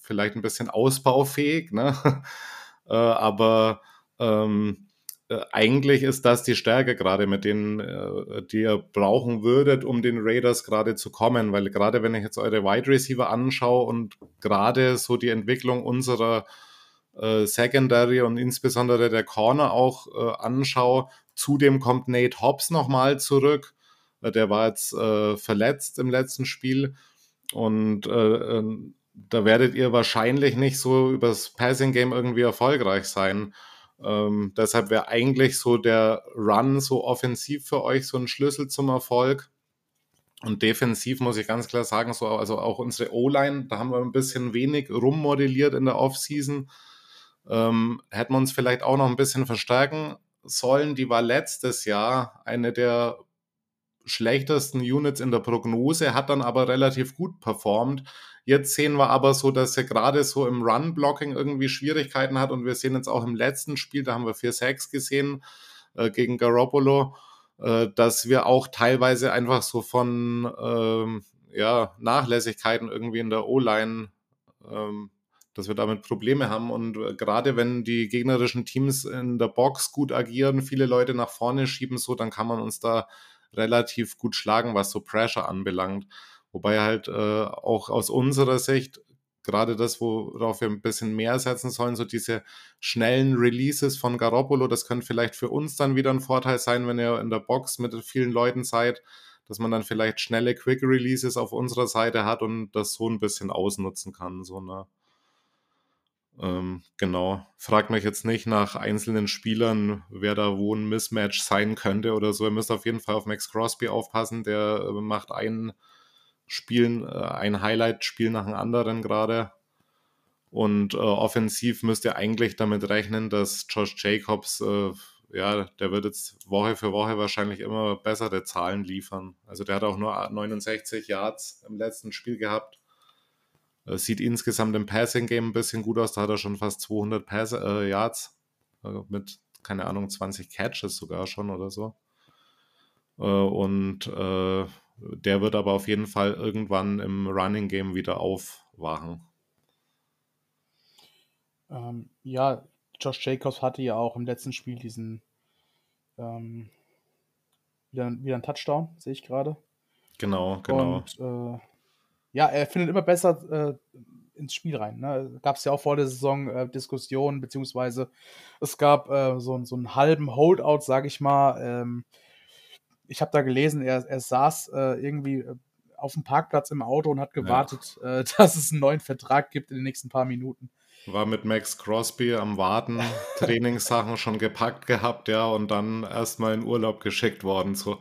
Vielleicht ein bisschen ausbaufähig, ne? aber ähm, äh, eigentlich ist das die Stärke gerade, mit denen, äh, die ihr brauchen würdet, um den Raiders gerade zu kommen. Weil gerade wenn ich jetzt eure Wide Receiver anschaue und gerade so die Entwicklung unserer äh, Secondary und insbesondere der Corner auch äh, anschaue. Zudem kommt Nate Hobbs nochmal zurück. Äh, der war jetzt äh, verletzt im letzten Spiel. Und äh, ähm, da werdet ihr wahrscheinlich nicht so übers Passing Game irgendwie erfolgreich sein. Ähm, deshalb wäre eigentlich so der Run so offensiv für euch so ein Schlüssel zum Erfolg. Und defensiv muss ich ganz klar sagen, so, also auch unsere O-Line, da haben wir ein bisschen wenig rummodelliert in der Offseason. Ähm, hätten wir uns vielleicht auch noch ein bisschen verstärken sollen. Die war letztes Jahr eine der schlechtesten Units in der Prognose, hat dann aber relativ gut performt. Jetzt sehen wir aber so, dass er gerade so im Run-Blocking irgendwie Schwierigkeiten hat und wir sehen jetzt auch im letzten Spiel, da haben wir 4-6 gesehen äh, gegen Garoppolo, äh, dass wir auch teilweise einfach so von ähm, ja, Nachlässigkeiten irgendwie in der O-Line, ähm, dass wir damit Probleme haben. Und äh, gerade wenn die gegnerischen Teams in der Box gut agieren, viele Leute nach vorne schieben, so, dann kann man uns da relativ gut schlagen, was so Pressure anbelangt. Wobei halt äh, auch aus unserer Sicht gerade das, worauf wir ein bisschen mehr setzen sollen, so diese schnellen Releases von Garoppolo, das könnte vielleicht für uns dann wieder ein Vorteil sein, wenn ihr in der Box mit vielen Leuten seid, dass man dann vielleicht schnelle Quick Releases auf unserer Seite hat und das so ein bisschen ausnutzen kann. So, ne? Ähm, genau. Fragt mich jetzt nicht nach einzelnen Spielern, wer da wo ein Mismatch sein könnte oder so. Ihr müsst auf jeden Fall auf Max Crosby aufpassen. Der äh, macht ein Spiel, äh, ein Highlight-Spiel nach dem anderen gerade. Und äh, offensiv müsst ihr eigentlich damit rechnen, dass Josh Jacobs, äh, ja, der wird jetzt Woche für Woche wahrscheinlich immer bessere Zahlen liefern. Also der hat auch nur 69 Yards im letzten Spiel gehabt sieht insgesamt im Passing-Game ein bisschen gut aus. Da hat er schon fast 200 Pass äh, Yards äh, mit, keine Ahnung, 20 Catches sogar schon oder so. Äh, und äh, der wird aber auf jeden Fall irgendwann im Running-Game wieder aufwachen. Ähm, ja, Josh Jacobs hatte ja auch im letzten Spiel diesen ähm, wieder, wieder einen Touchdown, sehe ich gerade. Genau, genau. Und äh, ja, er findet immer besser äh, ins Spiel rein. Ne? Gab es ja auch vor der Saison äh, Diskussionen, beziehungsweise es gab äh, so, so einen halben Holdout, sage ich mal. Ähm, ich habe da gelesen, er, er saß äh, irgendwie äh, auf dem Parkplatz im Auto und hat gewartet, ja. Äh, dass es einen neuen Vertrag gibt in den nächsten paar Minuten. War mit Max Crosby am Warten, Trainingssachen schon gepackt gehabt, ja, und dann erstmal in Urlaub geschickt worden. So.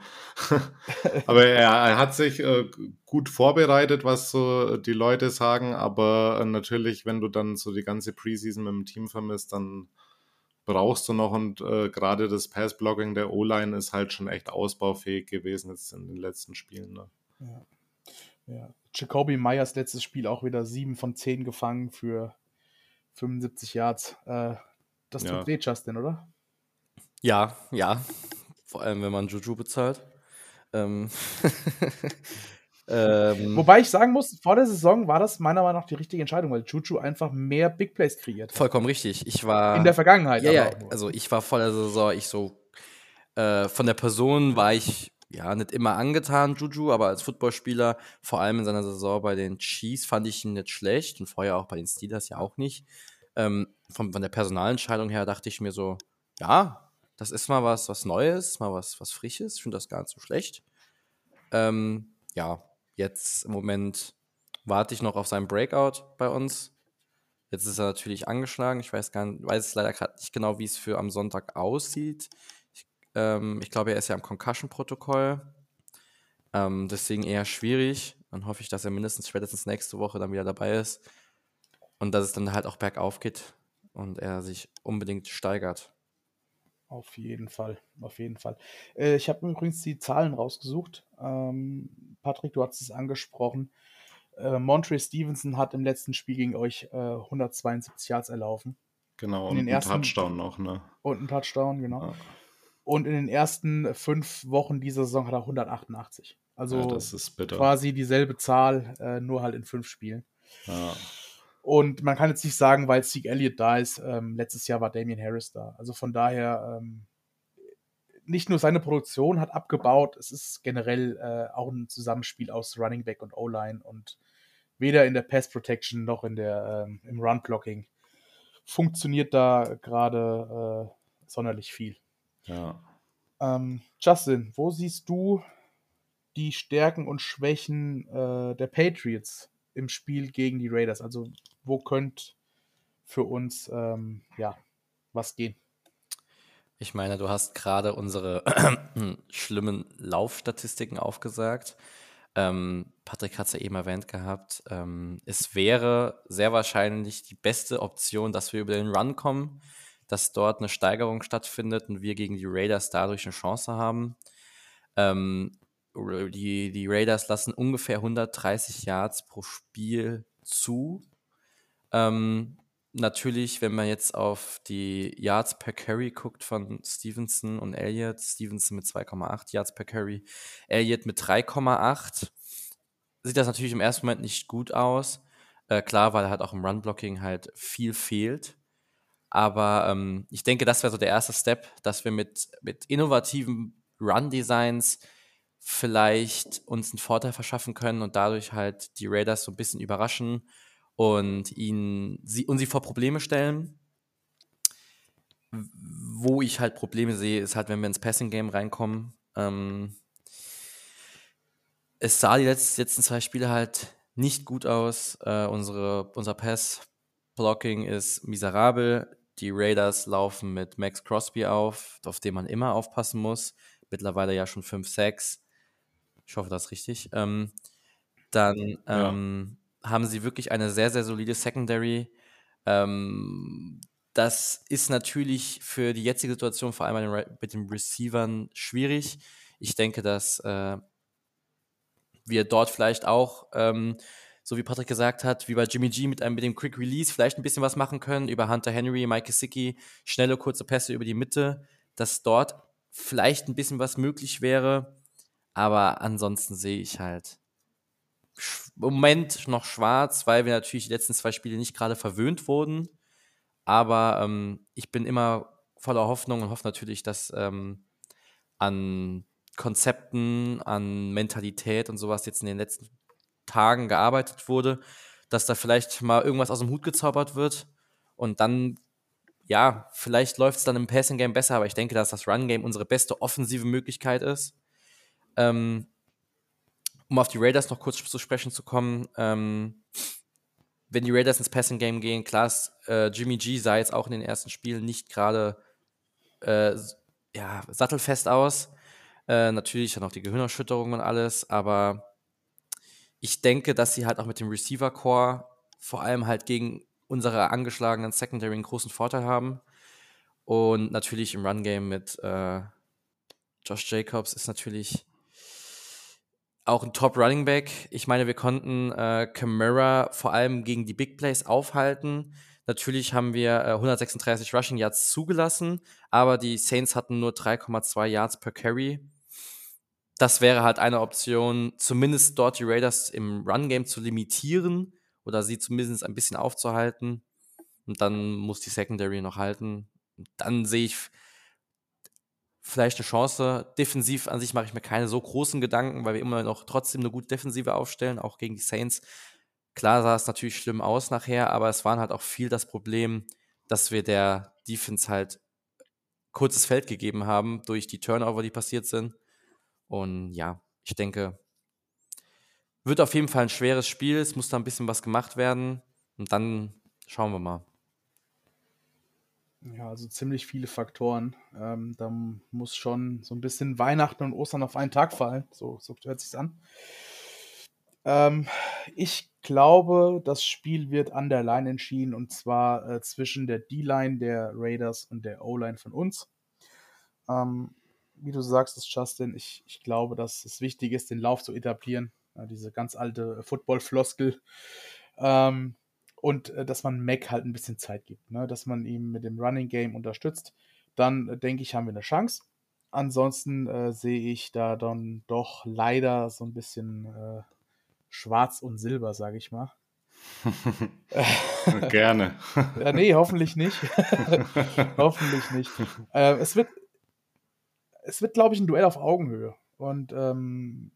aber er, er, hat sich äh, gut vorbereitet, was so die Leute sagen, aber äh, natürlich, wenn du dann so die ganze Preseason mit dem Team vermisst, dann brauchst du noch und äh, gerade das Passblocking der O-Line ist halt schon echt ausbaufähig gewesen jetzt in den letzten Spielen. Ne? Ja. ja. Jacoby Meyers letztes Spiel auch wieder 7 von 10 gefangen für 75 Yards. Äh, das tut ja. weh, Justin, oder? Ja, ja. Vor allem, wenn man Juju bezahlt. Ähm. ähm. Wobei ich sagen muss, vor der Saison war das meiner Meinung nach die richtige Entscheidung, weil Juju einfach mehr Big Plays kreiert. Hat. Vollkommen richtig. Ich war. In der Vergangenheit. Ja, ja. Also ich war vor der Saison, ich so. Äh, von der Person war ich ja, nicht immer angetan, Juju, aber als Footballspieler, vor allem in seiner Saison bei den Chiefs, fand ich ihn nicht schlecht und vorher auch bei den Steelers ja auch nicht. Ähm, von, von der Personalentscheidung her dachte ich mir so, ja, das ist mal was, was Neues, mal was, was Frisches. Ich finde das gar nicht so schlecht. Ähm, ja, jetzt im Moment warte ich noch auf seinen Breakout bei uns. Jetzt ist er natürlich angeschlagen. Ich weiß gar nicht, weiß leider gerade nicht genau, wie es für am Sonntag aussieht. Ähm, ich glaube, er ist ja im Concussion-Protokoll. Ähm, deswegen eher schwierig. Dann hoffe ich, dass er mindestens spätestens nächste Woche dann wieder dabei ist. Und dass es dann halt auch bergauf geht und er sich unbedingt steigert. Auf jeden Fall, auf jeden Fall. Äh, ich habe übrigens die Zahlen rausgesucht. Ähm, Patrick, du hast es angesprochen. Äh, Montre Stevenson hat im letzten Spiel gegen euch äh, 172 Yards erlaufen. Genau, und einen ersten, Touchdown noch, ne? Und einen Touchdown, genau. Ja. Und in den ersten fünf Wochen dieser Saison hat er 188. Also ja, quasi dieselbe Zahl, äh, nur halt in fünf Spielen. Ja. Und man kann jetzt nicht sagen, weil Zeke Elliott da ist, ähm, letztes Jahr war Damian Harris da. Also von daher, ähm, nicht nur seine Produktion hat abgebaut, es ist generell äh, auch ein Zusammenspiel aus Running Back und O-Line und weder in der Pass Protection noch in der, ähm, im Run Blocking funktioniert da gerade äh, sonderlich viel. Ja. Ähm, Justin, wo siehst du die Stärken und Schwächen äh, der Patriots im Spiel gegen die Raiders? Also wo könnte für uns ähm, ja was gehen? Ich meine, du hast gerade unsere schlimmen Laufstatistiken aufgesagt. Ähm, Patrick hat es ja eben erwähnt gehabt. Ähm, es wäre sehr wahrscheinlich die beste Option, dass wir über den Run kommen, dass dort eine Steigerung stattfindet und wir gegen die Raiders dadurch eine Chance haben. Ähm, die, die Raiders lassen ungefähr 130 Yards pro Spiel zu. Ähm, natürlich, wenn man jetzt auf die Yards per Carry guckt von Stevenson und Elliott, Stevenson mit 2,8 Yards per Carry, Elliott mit 3,8, sieht das natürlich im ersten Moment nicht gut aus. Äh, klar, weil halt auch im Run-Blocking halt viel fehlt. Aber ähm, ich denke, das wäre so der erste Step, dass wir mit, mit innovativen Run-Designs vielleicht uns einen Vorteil verschaffen können und dadurch halt die Raiders so ein bisschen überraschen und ihn sie und sie vor Probleme stellen. Wo ich halt Probleme sehe, ist halt, wenn wir ins Passing Game reinkommen. Ähm, es sah die letzten, letzten zwei Spiele halt nicht gut aus. Äh, unsere, unser Pass-Blocking ist miserabel. Die Raiders laufen mit Max Crosby auf, auf den man immer aufpassen muss. Mittlerweile ja schon 5-6. Ich hoffe, das ist richtig. Ähm, dann ähm, haben sie wirklich eine sehr, sehr solide Secondary. Ähm, das ist natürlich für die jetzige Situation, vor allem mit den Receivern, schwierig. Ich denke, dass äh, wir dort vielleicht auch, ähm, so wie Patrick gesagt hat, wie bei Jimmy G mit, einem, mit dem Quick Release vielleicht ein bisschen was machen können, über Hunter Henry, Mike Gesicki, schnelle, kurze Pässe über die Mitte, dass dort vielleicht ein bisschen was möglich wäre. Aber ansonsten sehe ich halt Moment noch schwarz, weil wir natürlich die letzten zwei Spiele nicht gerade verwöhnt wurden. Aber ähm, ich bin immer voller Hoffnung und hoffe natürlich, dass ähm, an Konzepten, an Mentalität und sowas jetzt in den letzten Tagen gearbeitet wurde, dass da vielleicht mal irgendwas aus dem Hut gezaubert wird und dann, ja, vielleicht läuft es dann im Passing Game besser, aber ich denke, dass das Run Game unsere beste offensive Möglichkeit ist. Ähm, um auf die Raiders noch kurz zu sprechen zu kommen, ähm, wenn die Raiders ins Passing Game gehen, klar, äh, Jimmy G sah jetzt auch in den ersten Spielen nicht gerade äh, ja, sattelfest aus. Äh, natürlich dann auch die Gehirnerschütterung und alles, aber ich denke, dass sie halt auch mit dem Receiver Core vor allem halt gegen unsere angeschlagenen Secondary einen großen Vorteil haben. Und natürlich im Run Game mit äh, Josh Jacobs ist natürlich auch ein Top Running Back. Ich meine, wir konnten äh, Camara vor allem gegen die Big Plays aufhalten. Natürlich haben wir äh, 136 Rushing Yards zugelassen, aber die Saints hatten nur 3,2 Yards per Carry. Das wäre halt eine Option, zumindest dort die Raiders im Run-Game zu limitieren oder sie zumindest ein bisschen aufzuhalten. Und dann muss die Secondary noch halten. dann sehe ich vielleicht eine Chance. Defensiv an sich mache ich mir keine so großen Gedanken, weil wir immer noch trotzdem eine gute Defensive aufstellen, auch gegen die Saints. Klar sah es natürlich schlimm aus nachher, aber es waren halt auch viel das Problem, dass wir der Defense halt kurzes Feld gegeben haben durch die Turnover, die passiert sind. Und ja, ich denke, wird auf jeden Fall ein schweres Spiel. Es muss da ein bisschen was gemacht werden. Und dann schauen wir mal. Ja, also ziemlich viele Faktoren. Ähm, da muss schon so ein bisschen Weihnachten und Ostern auf einen Tag fallen. So, so hört sich's an. Ähm, ich glaube, das Spiel wird an der Line entschieden und zwar äh, zwischen der D-Line der Raiders und der O-Line von uns. Ähm, wie du sagst, ist Justin, ich, ich glaube, dass es wichtig ist, den Lauf zu etablieren. Ja, diese ganz alte Football-Floskel. Ähm, und äh, dass man Mac halt ein bisschen Zeit gibt, ne? dass man ihm mit dem Running Game unterstützt, dann äh, denke ich, haben wir eine Chance. Ansonsten äh, sehe ich da dann doch leider so ein bisschen äh, schwarz und silber, sage ich mal. Gerne. ja, nee, hoffentlich nicht. hoffentlich nicht. Äh, es wird, es wird, glaube ich, ein Duell auf Augenhöhe. Und ähm,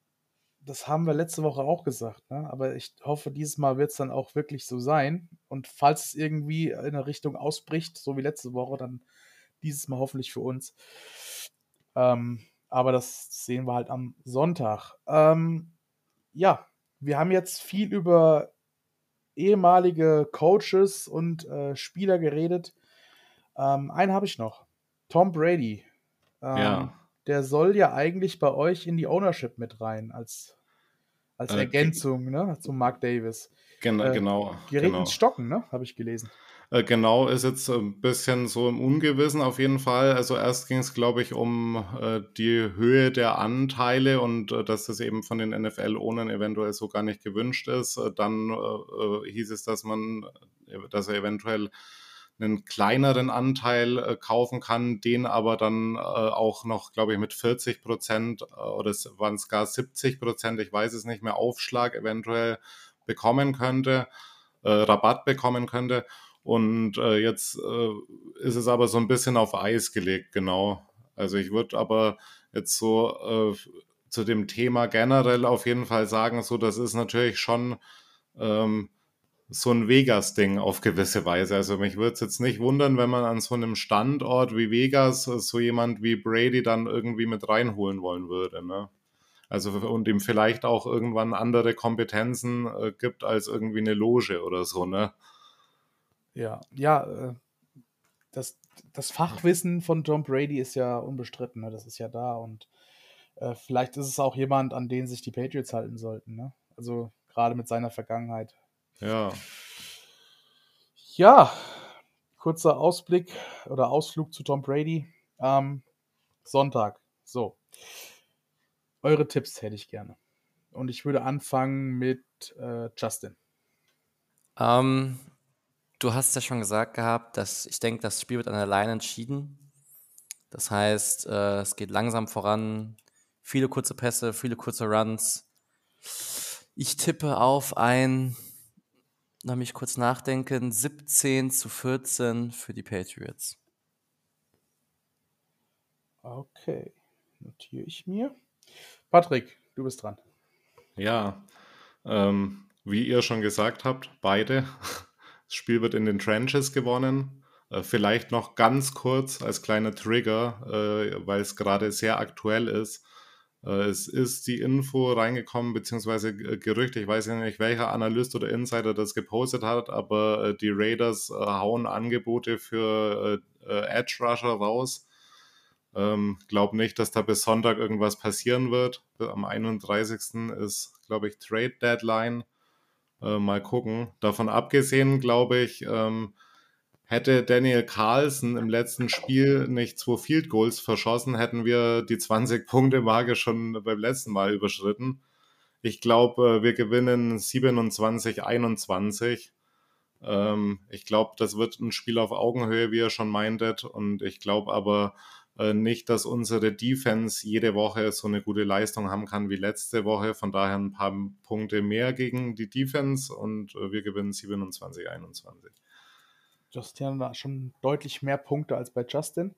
das haben wir letzte Woche auch gesagt, ne? aber ich hoffe, dieses Mal wird es dann auch wirklich so sein. Und falls es irgendwie in eine Richtung ausbricht, so wie letzte Woche, dann dieses Mal hoffentlich für uns. Ähm, aber das sehen wir halt am Sonntag. Ähm, ja, wir haben jetzt viel über ehemalige Coaches und äh, Spieler geredet. Ähm, einen habe ich noch. Tom Brady. Ähm, ja. Der soll ja eigentlich bei euch in die Ownership mit rein, als, als äh, Ergänzung ne, zu Mark Davis. Gen äh, genau. Gerät genau. ins Stocken, ne? Habe ich gelesen. Äh, genau, ist jetzt ein bisschen so im Ungewissen auf jeden Fall. Also erst ging es, glaube ich, um äh, die Höhe der Anteile und äh, dass das eben von den NFL-Ownern eventuell so gar nicht gewünscht ist. Äh, dann hieß es, dass man, dass er eventuell einen kleineren Anteil äh, kaufen kann, den aber dann äh, auch noch, glaube ich, mit 40 Prozent äh, oder waren es gar 70 Prozent, ich weiß es nicht mehr, Aufschlag eventuell bekommen könnte, Rabatt bekommen könnte. Und äh, jetzt äh, ist es aber so ein bisschen auf Eis gelegt, genau. Also ich würde aber jetzt so äh, zu dem Thema generell auf jeden Fall sagen, so das ist natürlich schon ähm, so ein Vegas-Ding auf gewisse Weise. Also mich würde es jetzt nicht wundern, wenn man an so einem Standort wie Vegas so jemand wie Brady dann irgendwie mit reinholen wollen würde. Ne? Also und ihm vielleicht auch irgendwann andere Kompetenzen äh, gibt als irgendwie eine Loge oder so, ne? Ja, ja, äh, das, das Fachwissen von Tom Brady ist ja unbestritten, ne? das ist ja da und äh, vielleicht ist es auch jemand, an den sich die Patriots halten sollten, ne? Also gerade mit seiner Vergangenheit. Ja. Ja, kurzer Ausblick oder Ausflug zu Tom Brady. Ähm, Sonntag. So. Eure Tipps hätte ich gerne. Und ich würde anfangen mit äh, Justin. Ähm, Du hast ja schon gesagt gehabt, dass ich denke, das Spiel wird an der Line entschieden. Das heißt, äh, es geht langsam voran. Viele kurze Pässe, viele kurze Runs. Ich tippe auf ein, lass mich kurz nachdenken, 17 zu 14 für die Patriots. Okay, notiere ich mir. Patrick, du bist dran. Ja, ähm, wie ihr schon gesagt habt, beide das Spiel wird in den Trenches gewonnen. Äh, vielleicht noch ganz kurz als kleiner Trigger, äh, weil es gerade sehr aktuell ist. Äh, es ist die Info reingekommen, beziehungsweise Gerücht, ich weiß nicht, welcher Analyst oder Insider das gepostet hat, aber die Raiders hauen Angebote für Edge Rusher raus. Ähm, glaube nicht, dass da bis Sonntag irgendwas passieren wird. Am 31. ist, glaube ich, Trade Deadline. Äh, mal gucken. Davon abgesehen, glaube ich, ähm, hätte Daniel Carlson im letzten Spiel nicht zwei Field Goals verschossen, hätten wir die 20-Punkte-Marke schon beim letzten Mal überschritten. Ich glaube, äh, wir gewinnen 27, 21. Ähm, ich glaube, das wird ein Spiel auf Augenhöhe, wie ihr schon meintet. Und ich glaube aber, äh, nicht, dass unsere Defense jede Woche so eine gute Leistung haben kann wie letzte Woche. Von daher ein paar Punkte mehr gegen die Defense und äh, wir gewinnen 27, 21. Justin hat schon deutlich mehr Punkte als bei Justin.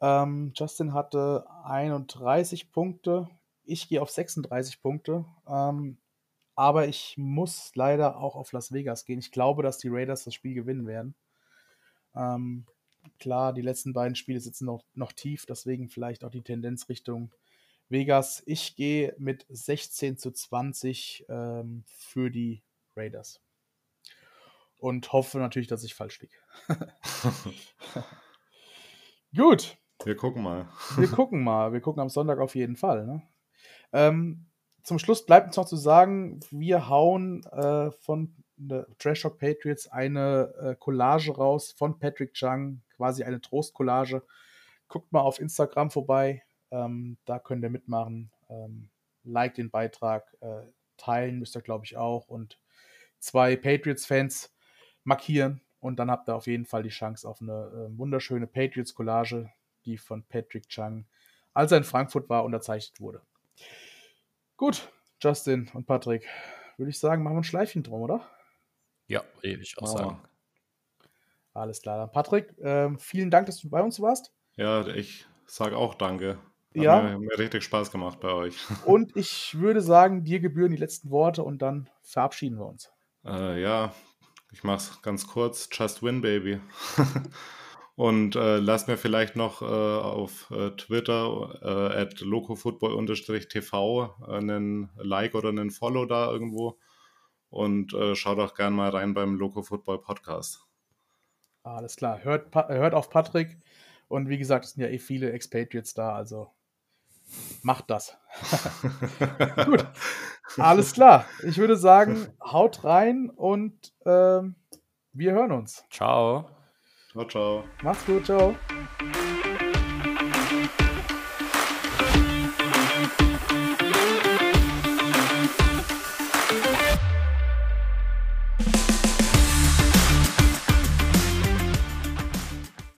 Ähm, Justin hatte 31 Punkte. Ich gehe auf 36 Punkte. Ähm, aber ich muss leider auch auf Las Vegas gehen. Ich glaube, dass die Raiders das Spiel gewinnen werden. Ähm, Klar, die letzten beiden Spiele sitzen noch, noch tief, deswegen vielleicht auch die Tendenz Richtung Vegas. Ich gehe mit 16 zu 20 ähm, für die Raiders. Und hoffe natürlich, dass ich falsch liege. Gut. Wir gucken mal. Wir gucken mal. Wir gucken am Sonntag auf jeden Fall. Ne? Ähm, zum Schluss bleibt uns noch zu sagen, wir hauen äh, von Trash Talk Patriots eine äh, Collage raus von Patrick Chung, quasi eine Trostcollage. Guckt mal auf Instagram vorbei, ähm, da könnt ihr mitmachen. Ähm, like den Beitrag, äh, teilen müsst ihr, glaube ich, auch und zwei Patriots-Fans markieren und dann habt ihr auf jeden Fall die Chance auf eine äh, wunderschöne Patriots-Collage, die von Patrick Chung, als er in Frankfurt war, unterzeichnet wurde. Gut, Justin und Patrick, würde ich sagen, machen wir ein Schleifchen drum, oder? Ja, würde ich auch sagen. Alles klar. Patrick, äh, vielen Dank, dass du bei uns warst. Ja, ich sage auch danke. Ja. Hat mir, mir richtig Spaß gemacht bei euch. Und ich würde sagen, dir gebühren die letzten Worte und dann verabschieden wir uns. Äh, ja, ich mach's ganz kurz. Just win, baby. und äh, lass mir vielleicht noch äh, auf äh, Twitter äh, at locofootball-tv einen Like oder einen Follow da irgendwo. Und äh, schau doch gern mal rein beim Loco Football Podcast. Alles klar. Hört, hört auf Patrick. Und wie gesagt, es sind ja eh viele Expatriates da, also macht das. Gut. Alles klar. Ich würde sagen, haut rein und ähm, wir hören uns. Ciao. Ciao, ciao. Macht's gut, ciao.